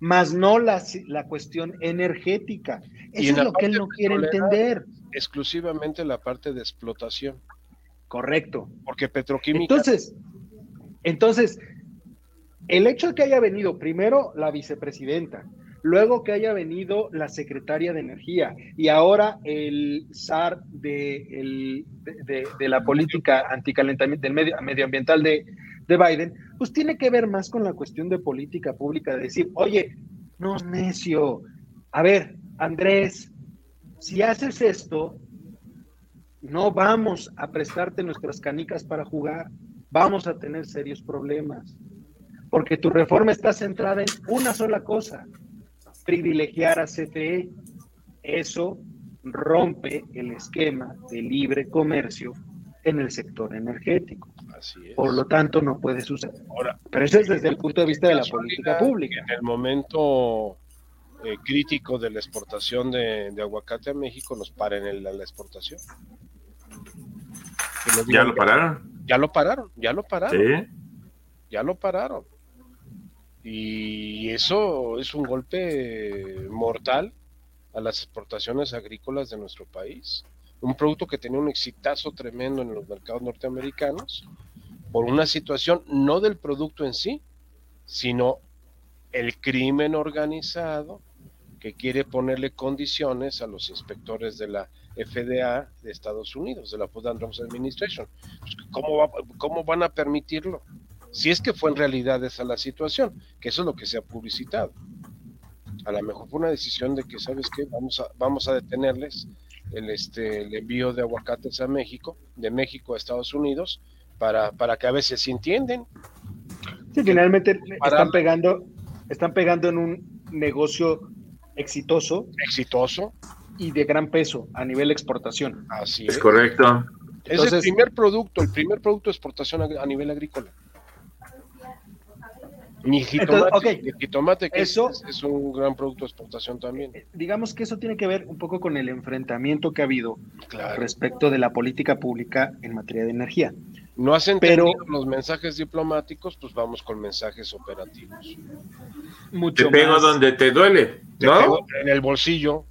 más no la, la cuestión energética. Eso es lo que él no quiere entender. Exclusivamente la parte de explotación. Correcto. Porque petroquímica. Entonces, entonces, el hecho de que haya venido primero la vicepresidenta, luego que haya venido la secretaria de Energía y ahora el SAR de, de, la política anticalentamiento del medio, medioambiental de, de Biden, pues tiene que ver más con la cuestión de política pública, de decir, oye, no es necio, a ver, Andrés, si haces esto, no vamos a prestarte nuestras canicas para jugar, vamos a tener serios problemas, porque tu reforma está centrada en una sola cosa, privilegiar a CFE. Eso rompe el esquema de libre comercio en el sector energético. Por lo tanto, no puede suceder. Ahora, Pero eso es desde el punto de vista de la política pública. En el momento eh, crítico de la exportación de, aguacate a México, nos paren en la, exportación. ¿Ya lo pararon? Ya lo pararon, ya lo pararon. Ya lo pararon. Y eso es un golpe mortal a las exportaciones agrícolas de nuestro país un producto que tenía un exitazo tremendo en los mercados norteamericanos, por una situación no del producto en sí, sino el crimen organizado que quiere ponerle condiciones a los inspectores de la FDA de Estados Unidos, de la Food and Drugs Administration. Pues, ¿Cómo, ¿Cómo van a permitirlo? Si es que fue en realidad esa la situación, que eso es lo que se ha publicitado. A lo mejor fue una decisión de que, ¿sabes qué? Vamos a, vamos a detenerles el, este, el envío de aguacates a México, de México a Estados Unidos, para, para que a veces se entienden. Sí, finalmente están pegando, están pegando en un negocio exitoso. Exitoso. Y de gran peso a nivel exportación. Así es. correcto. es el primer producto, el primer producto de exportación a nivel agrícola. Mi jitomate, que eso, es, un gran producto de exportación también. Eh, digamos que eso tiene que ver un poco con el enfrentamiento que ha habido respecto de la política pública en materia de energía. No has entendido los mensajes diplomáticos, pues vamos con mensajes operativos. Mucho te pego donde te duele, ¿no? en el bolsillo.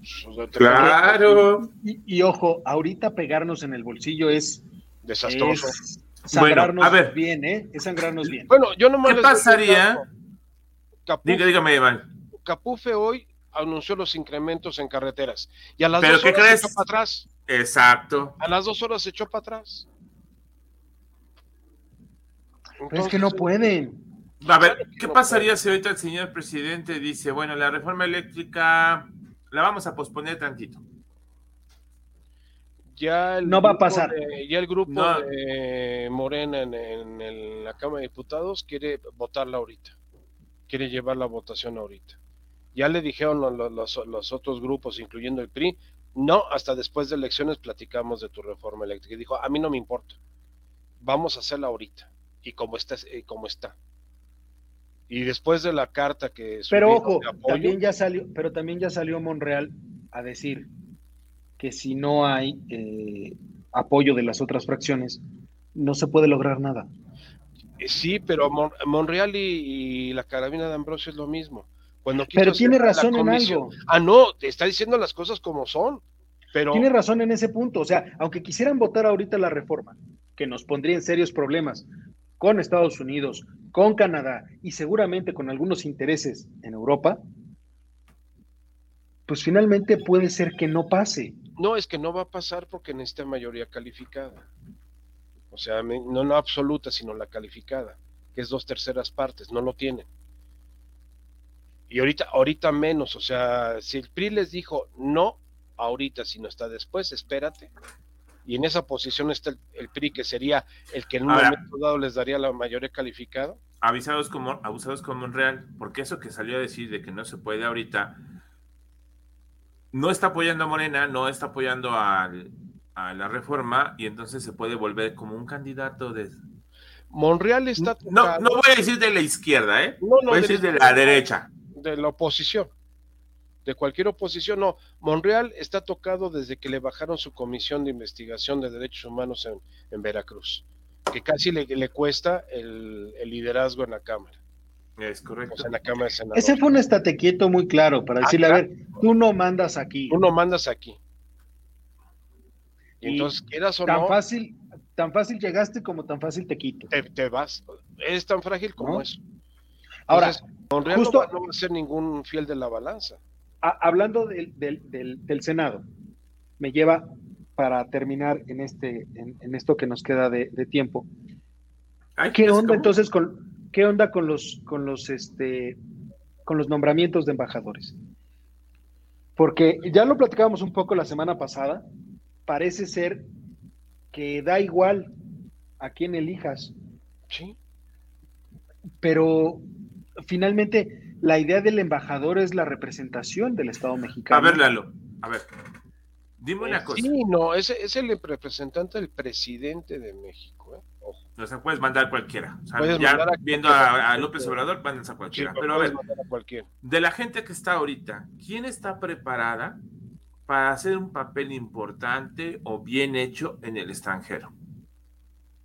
Claro. Y, ojo, ahorita pegarnos en el bolsillo es desastroso. Sangrarnos a ver. bien, ¿eh? Es sangrarnos bien. Bueno, yo no ¿Qué pasaría? dígame, Iván. Capufe hoy anunció los incrementos en carreteras. Y a las dos horas se echó para atrás. Exacto. A las dos horas se echó para atrás. es que no pueden. A ver, ¿qué pasaría si ahorita el señor presidente dice, bueno, la reforma eléctrica la vamos a posponer tantito? Ya no va a pasar. ya el grupo de Morena en, la Cámara de Diputados quiere votarla ahorita. Quiere llevar la votación ahorita. Ya le dijeron los, los, otros grupos, incluyendo el PRI, no, hasta después de elecciones platicamos de tu reforma eléctrica. Y dijo, a mí no me importa. Vamos a hacerla ahorita y como está, eh, como está. Y después de la carta que Pero ojo, también ya salió, pero también ya salió Monreal a decir que si no hay eh, apoyo de las otras fracciones, no se puede lograr nada. Eh, sí, pero Monreal y, la carabina de Ambrosio es lo mismo. Cuando pero tiene razón en algo. Ah, no, te está diciendo las cosas como son. Pero... Tiene razón en ese punto. O sea, aunque quisieran votar ahorita la reforma, que nos pondría en serios problemas, con Estados Unidos, con Canadá y seguramente con algunos intereses en Europa, pues finalmente puede ser que no pase. No, es que no va a pasar porque necesita mayoría calificada. O sea, no la absoluta, sino la calificada, que es dos terceras partes, no lo tienen. Y ahorita, ahorita menos, o sea, si el PRI les dijo no ahorita, sino hasta después, espérate, y en esa posición está el, PRI, que sería el que en un momento dado les daría la mayoría calificada. Avisados como, abusados Monreal, porque eso que salió a decir de que no se puede ahorita, no está apoyando a Morena, no está apoyando a la reforma, y entonces se puede volver como un candidato de... Monreal está... No, no voy a decir de la izquierda, ¿eh? No, no, voy a decir de la derecha. De la oposición de cualquier oposición. No, Monreal está tocado desde que le bajaron su comisión de investigación de derechos humanos en, Veracruz, que casi le, le cuesta el, liderazgo en la Cámara. Es correcto. en la Cámara Ese fue un estate quieto muy claro para ah, decirle, a ver, tú no mandas aquí. Tú no mandas aquí. Y, entonces, quieras o tan Fácil, tan fácil llegaste como tan fácil te quito. Te, vas. Es tan frágil como eso. Ahora, Monreal no va a ser ningún fiel de la balanza hablando del, del, Senado, me lleva para terminar en, este, en, esto que nos queda de, tiempo. ¿Qué onda entonces con qué onda con los con los este con los nombramientos de embajadores? Porque ya lo platicábamos un poco la semana pasada, parece ser que da igual a quién elijas. Sí. Pero finalmente la idea del embajador es la representación del Estado mexicano. A ver, Lalo, a ver. Dime una cosa. Sí, no, es, es el representante del presidente de México. O sea, puedes mandar cualquiera. O sea, ya viendo a, López Obrador, mandas a cualquiera. pero a ver, de la gente que está ahorita, ¿quién está preparada para hacer un papel importante o bien hecho en el extranjero?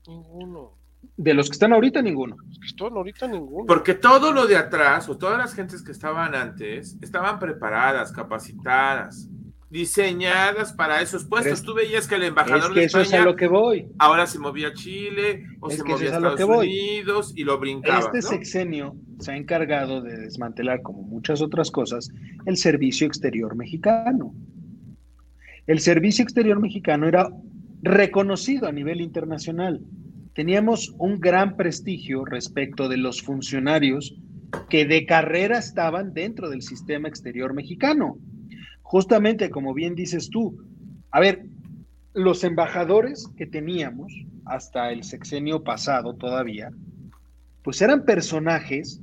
Ninguno. De los que están ahorita, ninguno. Los que están ahorita, ninguno. Porque todo lo de atrás, o todas las gentes que estaban antes, estaban preparadas, capacitadas. Diseñadas para esos puestos. Tú veías que el embajador es que eso es a lo que voy. Ahora se movía a Chile o se movía a Estados Unidos y lo brincaba. Este sexenio se ha encargado de desmantelar, como muchas otras cosas, el servicio exterior mexicano. El servicio exterior mexicano era reconocido a nivel internacional. Teníamos un gran prestigio respecto de los funcionarios que de carrera estaban dentro del sistema exterior mexicano justamente como bien dices tú, a ver, los embajadores que teníamos hasta el sexenio pasado todavía, pues eran personajes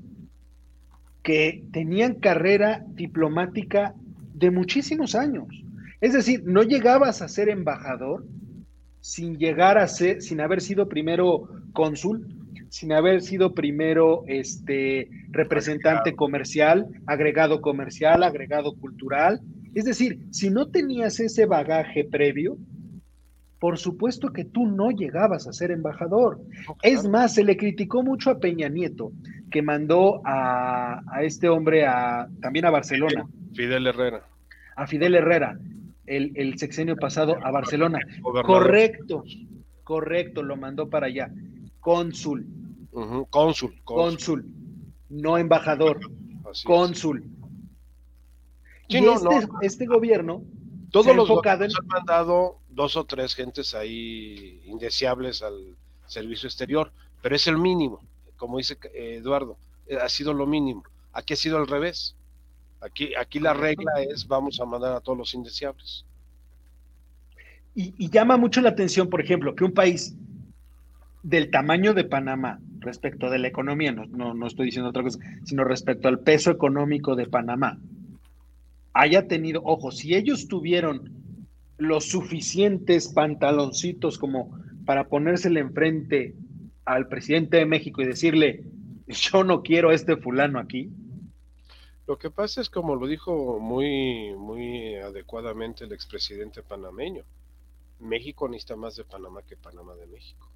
que tenían carrera diplomática de muchísimos años. Es decir, no llegabas a ser embajador sin llegar a ser, sin haber sido primero cónsul, sin haber sido primero este representante comercial, agregado comercial, agregado cultural, es decir, si no tenías ese bagaje previo, por supuesto que tú no llegabas a ser embajador. Es más, se le criticó mucho a Peña Nieto, que mandó a, este hombre a, también a Barcelona. Fidel Herrera. A Fidel Herrera, el, sexenio pasado a Barcelona. Correcto, correcto, lo mandó para allá. Cónsul. cónsul, cónsul. no embajador. cónsul. Este, este, gobierno todos los gobiernos han mandado dos o tres gentes ahí indeseables al servicio exterior, pero es el mínimo, como dice Eduardo, eh, ha sido lo mínimo. Aquí ha sido al revés. Aquí, aquí la regla es vamos a mandar a todos los indeseables. Y, llama mucho la atención, por ejemplo, que un país del tamaño de Panamá respecto de la economía, no, no estoy diciendo otra cosa, sino respecto al peso económico de Panamá, haya tenido, ojo, si ellos tuvieron los suficientes pantaloncitos como para ponérsele enfrente al presidente de México y decirle, yo no quiero a este fulano aquí. Lo que pasa es como lo dijo muy, muy adecuadamente el expresidente panameño, México necesita más de Panamá que Panamá de México.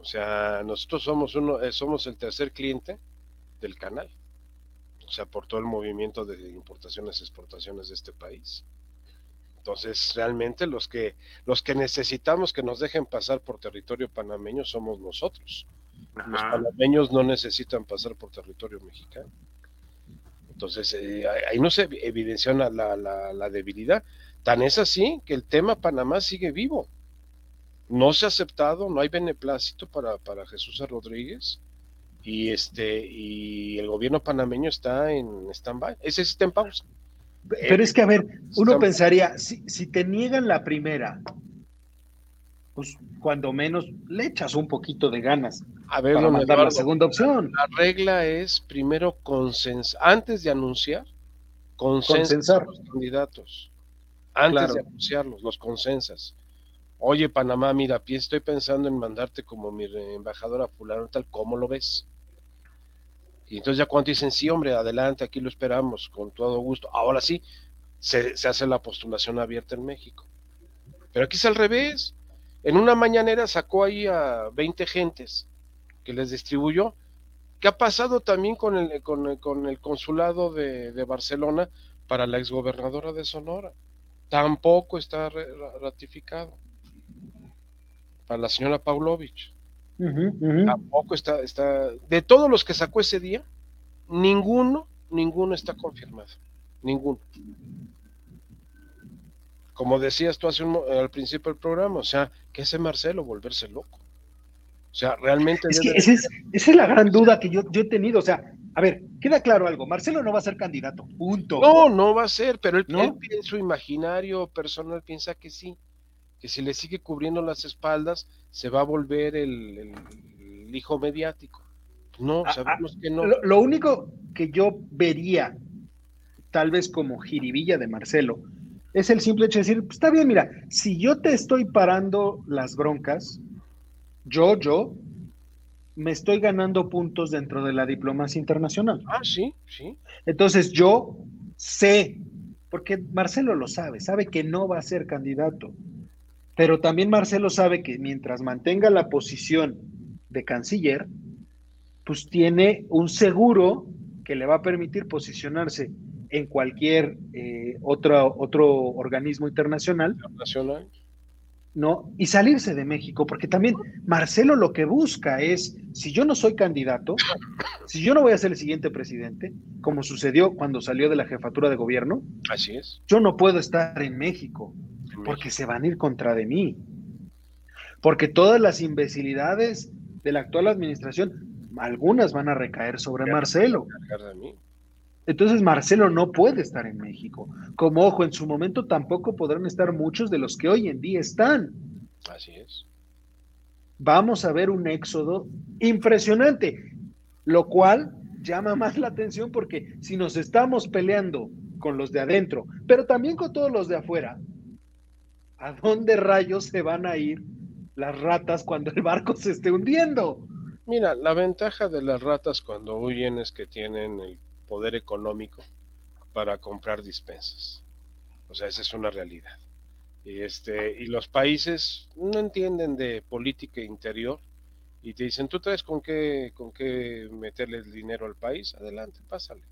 O sea, nosotros somos uno, eh, somos el tercer cliente del canal o sea, por todo el movimiento de importaciones y exportaciones de este país. Entonces, realmente los que, los que necesitamos que nos dejen pasar por territorio panameño somos nosotros. Los panameños no necesitan pasar por territorio mexicano. Entonces, eh, ahí no se evidencia la, la, la, debilidad. Tan es así que el tema Panamá sigue vivo. No se ha aceptado, no hay beneplácito para, para Jesús Rodríguez y este y el gobierno panameño está en stand-by, ese está en pausa. Pero es que, a ver, uno pensaría, si, si te niegan la primera, pues cuando menos le echas un poquito de ganas a ver, para mandar la segunda opción. La regla es primero consens antes de anunciar, consensar los candidatos. Antes de anunciarlos, los consensas. Oye, Panamá, mira, estoy pensando en mandarte como mi embajadora fulano tal, ¿cómo lo ves? Y entonces ya cuando dicen, sí, hombre, adelante, aquí lo esperamos, con todo gusto. Ahora sí, se, hace la postulación abierta en México. Pero aquí es al revés. En una mañanera sacó ahí a 20 gentes que les distribuyó. ¿Qué ha pasado también con el, con, el consulado de, Barcelona para la exgobernadora de Sonora? Tampoco está ratificado. Para la señora Tampoco está, está, de todos los que sacó ese día, ninguno, ninguno está confirmado, ninguno. Como decías tú hace un, al principio del programa, o sea, que ese Marcelo volverse loco. O sea, realmente... Es que esa, es, la gran duda que yo, yo he tenido. O sea, a ver, queda claro algo. Marcelo no va a ser candidato. Punto. No, no va a ser, pero él, en su imaginario personal piensa que sí que si le sigue cubriendo las espaldas, se va a volver el, hijo mediático. No, ah, sabemos que no. Ah, lo, único que yo vería, tal vez como jiribilla de Marcelo, es el simple hecho de decir, pues, está bien, mira, si yo te estoy parando las broncas, yo, yo, me estoy ganando puntos dentro de la diplomacia internacional. Ah, sí, sí. Entonces yo sé, porque Marcelo lo sabe, sabe que no va a ser candidato. Pero también Marcelo sabe que mientras mantenga la posición de canciller, pues tiene un seguro que le va a permitir posicionarse en cualquier eh, otro, otro organismo internacional. Internacional. ¿no? Y salirse de México, porque también Marcelo lo que busca es, si yo no soy candidato, si yo no voy a ser el siguiente presidente, como sucedió cuando salió de la jefatura de gobierno, así es. Yo no puedo estar en México, porque se van a ir contra de mí. Porque todas las imbecilidades de la actual administración, algunas van a recaer sobre Marcelo. Entonces Marcelo no puede estar en México. Como ojo, en su momento tampoco podrán estar muchos de los que hoy en día están. Así es. Vamos a ver un éxodo impresionante, lo cual llama más la atención porque si nos estamos peleando con los de adentro, pero también con todos los de afuera, ¿a dónde rayos se van a ir las ratas cuando el barco se esté hundiendo? Mira, la ventaja de las ratas cuando huyen es que tienen el poder económico para comprar dispensas. O sea, esa es una realidad. Y, este, y los países no entienden de política interior y te dicen, ¿tú traes con qué, con qué meterle el dinero al país? Adelante, pásale.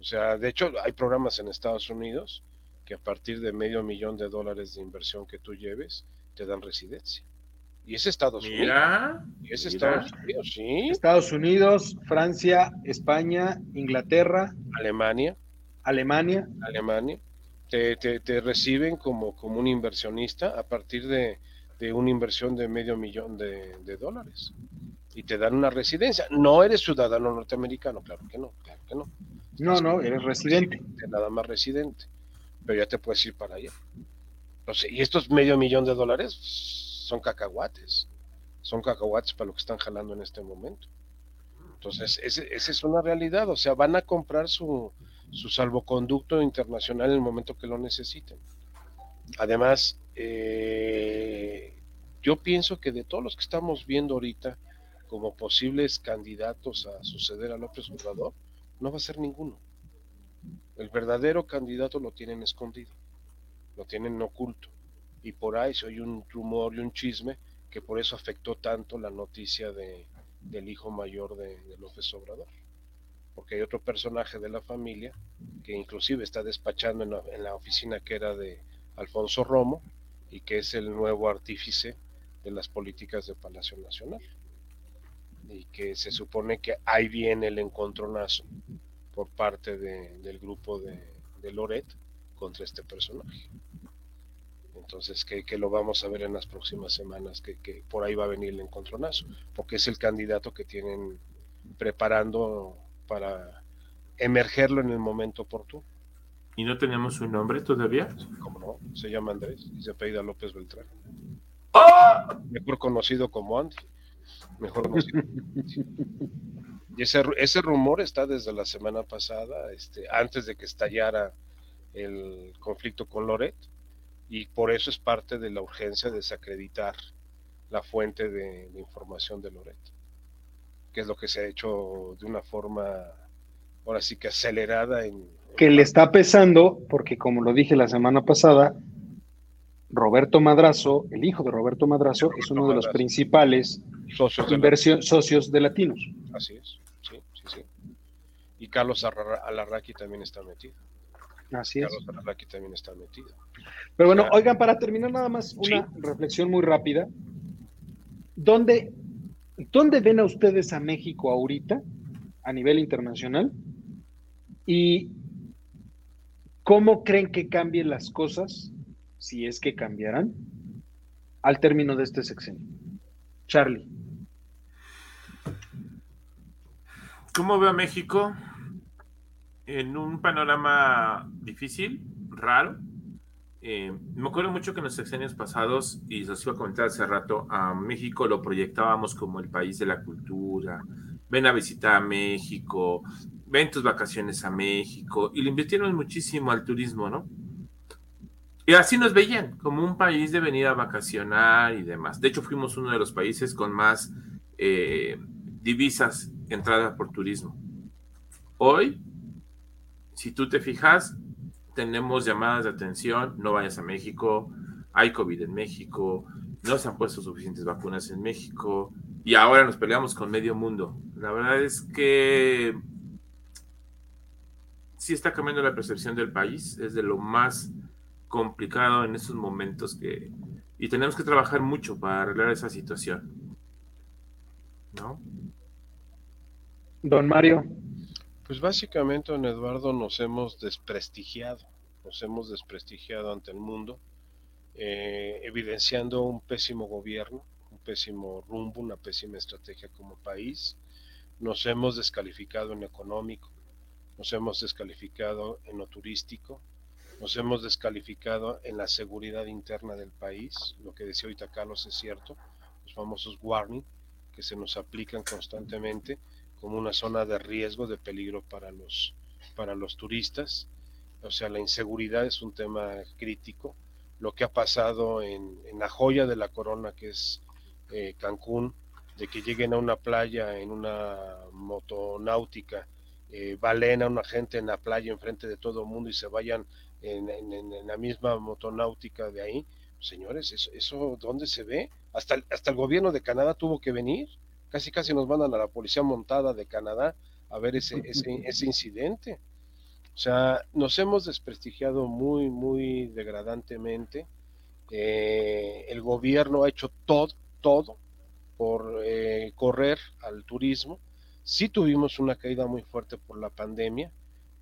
O sea, de hecho, hay programas en Estados Unidos que a partir de medio millón de dólares de inversión que tú lleves, te dan residencia. Y es Estados Unidos. Y es Estados Unidos, sí. Estados Unidos, Francia, España, Inglaterra. Alemania. Alemania. Alemania. Te, te, reciben como, como un inversionista a partir de, una inversión de medio millón de, dólares. Y te dan una residencia. No eres ciudadano norteamericano, claro que no, claro que no. No, no, eres residente. Nada más residente. Pero ya te puedes ir para allá. Y estos medio millón de dólares son cacahuates, son cacahuates para lo que están jalando en este momento. Entonces, esa es una realidad, o sea, van a comprar su, su salvoconducto internacional en el momento que lo necesiten. Además, eh, yo pienso que de todos los que estamos viendo ahorita como posibles candidatos a suceder a López Obrador, no va a ser ninguno. El verdadero candidato lo tienen escondido, lo tienen oculto y por ahí se oye un rumor y un chisme que por eso afectó tanto la noticia de, del hijo mayor de, López Obrador. Porque hay otro personaje de la familia que inclusive está despachando en la, en la oficina que era de Alfonso Romo y que es el nuevo artífice de las políticas de Palacio Nacional. Y que se supone que ahí viene el encontronazo por parte del grupo de, de Loret contra este personaje. Entonces, que, que, lo vamos a ver en las próximas semanas, que, que, por ahí va a venir el encontronazo, porque es el candidato que tienen preparando para emergerlo en el momento oportuno. ¿Y no tenemos un nombre todavía? ¿Cómo no? Se llama Andrés y se apellida López Beltrán. ¡Oh! Mejor conocido como Andy. Mejor conocido. y ese, ese rumor está desde la semana pasada, este, antes de que estallara el conflicto con Loret y por eso es parte de la urgencia de desacreditar la fuente de, información de Loreto, que es lo que se ha hecho de una forma, ahora sí que acelerada en... Que le está pesando, porque como lo dije la semana pasada, Roberto Madrazo, el hijo de Roberto Madrazo, es uno de los principales socios de, socios de Latinos. Así es. Y Carlos Alarraqui también está metido. Así es. Carlos también está metido. Pero bueno, oigan, para terminar nada más una reflexión muy rápida. ¿Dónde, ¿Dónde ven a ustedes a México ahorita a nivel internacional? ¿Y cómo creen que cambien las cosas, si es que cambiarán, al término de este sexenio? Charlie. ¿Cómo veo a México? En un panorama difícil, raro. Eh, me acuerdo mucho que en los sexenios pasados, y os iba a comentar hace rato, a México lo proyectábamos como el país de la cultura. Ven a visitar a México, ven tus vacaciones a México, y le invirtieron muchísimo al turismo, ¿no? Y así nos veían, como un país de venir a vacacionar y demás. De hecho, fuimos uno de los países con más eh, divisas entradas por turismo. Hoy si tú te fijas, tenemos llamadas de atención, no vayas a México, hay COVID en México, no se han puesto suficientes vacunas en México y ahora nos peleamos con medio mundo. La verdad es que sí está cambiando la percepción del país, es de lo más complicado en estos momentos que, y tenemos que trabajar mucho para arreglar esa situación. ¿No? Don Mario. Pues básicamente, don Eduardo, nos hemos desprestigiado, nos hemos desprestigiado ante el mundo, eh, evidenciando un pésimo gobierno, un pésimo rumbo, una pésima estrategia como país. Nos hemos descalificado en económico, nos hemos descalificado en lo turístico, nos hemos descalificado en la seguridad interna del país, lo que decía ahorita Carlos es cierto, los famosos warning que se nos aplican constantemente como una zona de riesgo, de peligro para los, para los turistas. O sea, la inseguridad es un tema crítico. Lo que ha pasado en, la joya de la corona, que es eh, Cancún, de que lleguen a una playa en una motonáutica, eh, a una gente en la playa enfrente de todo el mundo y se vayan en, en, la misma motonáutica de ahí. Señores, ¿eso, eso dónde se ve? Hasta, hasta el gobierno de Canadá tuvo que venir casi casi nos mandan a la policía montada de Canadá a ver ese, ese, incidente. O sea, nos hemos desprestigiado muy, muy degradantemente. Eh, el gobierno ha hecho todo, todo por eh, correr al turismo. Sí tuvimos una caída muy fuerte por la pandemia,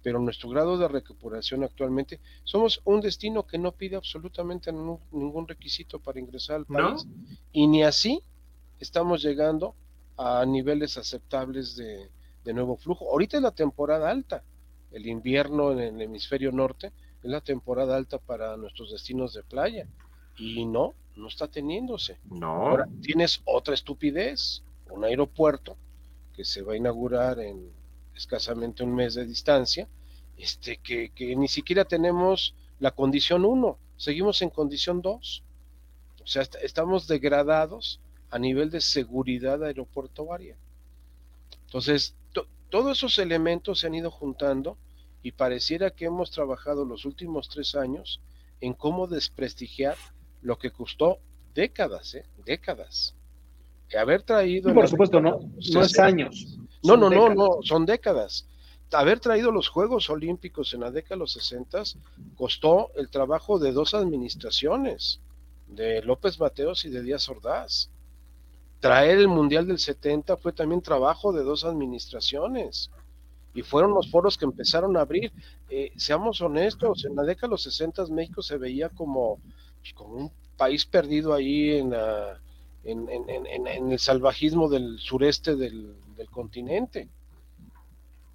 pero nuestro grado de recuperación actualmente, somos un destino que no pide absolutamente ningún, requisito para ingresar al país. Y ni así estamos llegando a niveles aceptables de, nuevo flujo. Ahorita es la temporada alta, el invierno en el hemisferio norte es la temporada alta para nuestros destinos de playa y no, no está teniéndose. No. Ahora tienes otra estupidez, un aeropuerto que se va a inaugurar en escasamente un mes de distancia, este que, que ni siquiera tenemos la condición 1, seguimos en condición 2. O sea, estamos degradados a nivel de seguridad aeroportuaria. Entonces, todos esos elementos se han ido juntando y pareciera que hemos trabajado los últimos tres años en cómo desprestigiar lo que costó décadas, ¿eh? décadas. Haber traído... por supuesto, no, no es años. No, no, no, no, son décadas. Haber traído los Juegos Olímpicos en la década de los 60 costó el trabajo de dos administraciones, de López Mateos y de Díaz Ordaz traer el Mundial del 70 fue también trabajo de dos administraciones y fueron los foros que empezaron a abrir. Eh, seamos honestos, en la década de los 60 México se veía como, pues, como un país perdido ahí en, en, el salvajismo del sureste del, continente.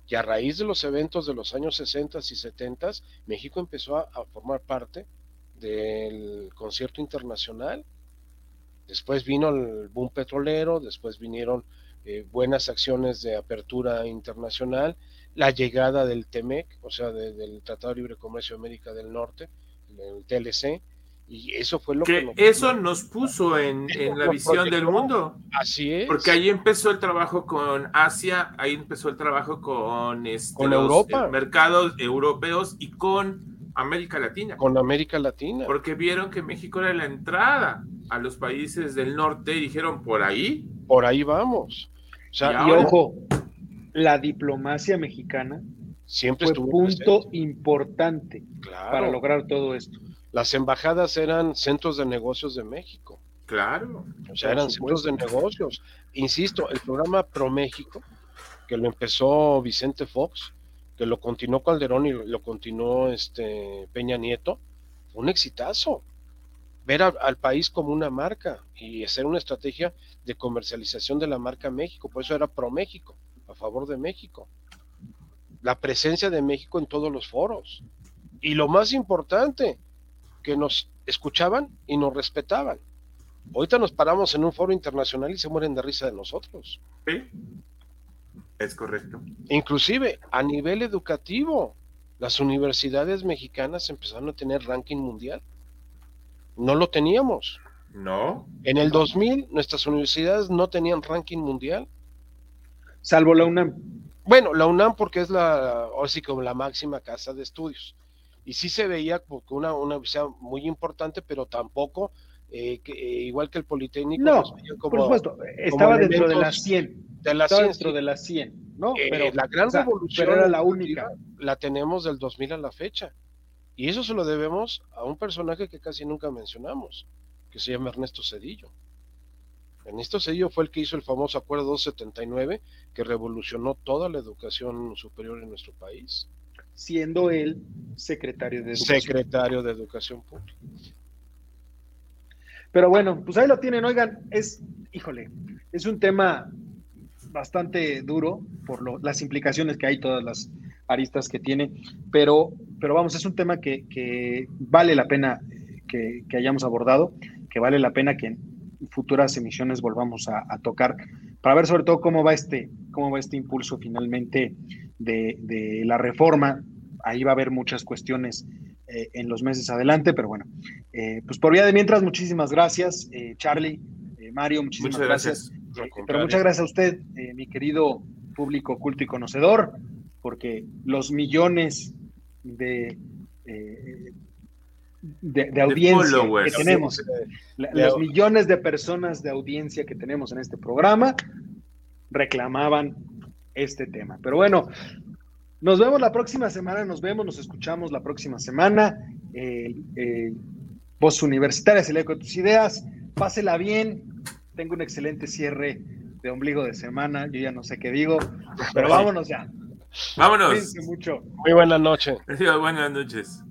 Y a raíz de los eventos de los años 60 y 70, México empezó a formar parte del concierto internacional Después vino el boom petrolero, después vinieron eh, buenas acciones de apertura internacional, la llegada del TEMEC, o sea, del Tratado de Libre Comercio de América del Norte, el TLC, y eso fue lo que... eso nos puso en, la visión del mundo. Así es. Porque ahí empezó el trabajo con Asia, ahí empezó el trabajo con, este, con Europa. mercados europeos y con América Latina. Con América Latina. Porque vieron que México era la entrada a los países del norte y dijeron, por ahí. Por ahí vamos. y, ojo, la diplomacia mexicana siempre fue punto importante para lograr todo esto. Las embajadas eran centros de negocios de México. Claro. O sea, eran centros de negocios. Insisto, el programa Pro México, que lo empezó Vicente Fox, que lo continuó Calderón y lo continuó este Peña Nieto, un exitazo. Ver al país como una marca y hacer una estrategia de comercialización de la marca México, por eso era pro México, a favor de México. La presencia de México en todos los foros. Y lo más importante, que nos escuchaban y nos respetaban. Ahorita nos paramos en un foro internacional y se mueren de risa de nosotros. ¿Sí? Es correcto. Inclusive a nivel educativo, las universidades mexicanas empezaron a tener ranking mundial. No lo teníamos. No. En el 2000 nuestras universidades no tenían ranking mundial. Salvo la UNAM. Bueno, la UNAM porque es la, así como la máxima casa de estudios. Y sí se veía como una, una universidad muy importante, pero tampoco eh, que, igual que el Politécnico. No, por supuesto, estaba dentro de las 100. De las estaba dentro de las 100, ¿no? pero la gran revolución era la única. La tenemos del 2000 a la fecha. Y eso se lo debemos a un personaje que casi nunca mencionamos, que se llama Ernesto Cedillo. Ernesto Cedillo fue el que hizo el famoso Acuerdo 279, que revolucionó toda la educación superior en nuestro país. Siendo él secretario de Educación. Secretario de Educación Pública. Pero bueno, pues ahí lo tienen, oigan, es, híjole, es un tema bastante duro por las implicaciones que hay, todas las aristas que tiene, pero, pero vamos, es un tema que, vale la pena que, hayamos abordado, que vale la pena que en futuras emisiones volvamos a, tocar, para ver sobre todo cómo va este, cómo va este impulso finalmente de, la reforma. Ahí va a haber muchas cuestiones eh, en los meses adelante, pero bueno, eh, pues por vía de mientras, muchísimas gracias, eh, Charlie, Mario, muchísimas gracias. pero muchas gracias a usted, mi querido público culto y conocedor porque los millones de, eh, de, audiencia que tenemos, los millones de personas de audiencia que tenemos en este programa, reclamaban este tema. Pero bueno, nos vemos la próxima semana, nos vemos, nos escuchamos la próxima semana. Eh, eh, Voz Universitaria, el eco de tus ideas. Pásela bien. Tengo un excelente cierre de ombligo de semana. Yo ya no sé qué digo, pero vámonos ya. Vámonos. mucho. Muy buenas noches. Buenas noches.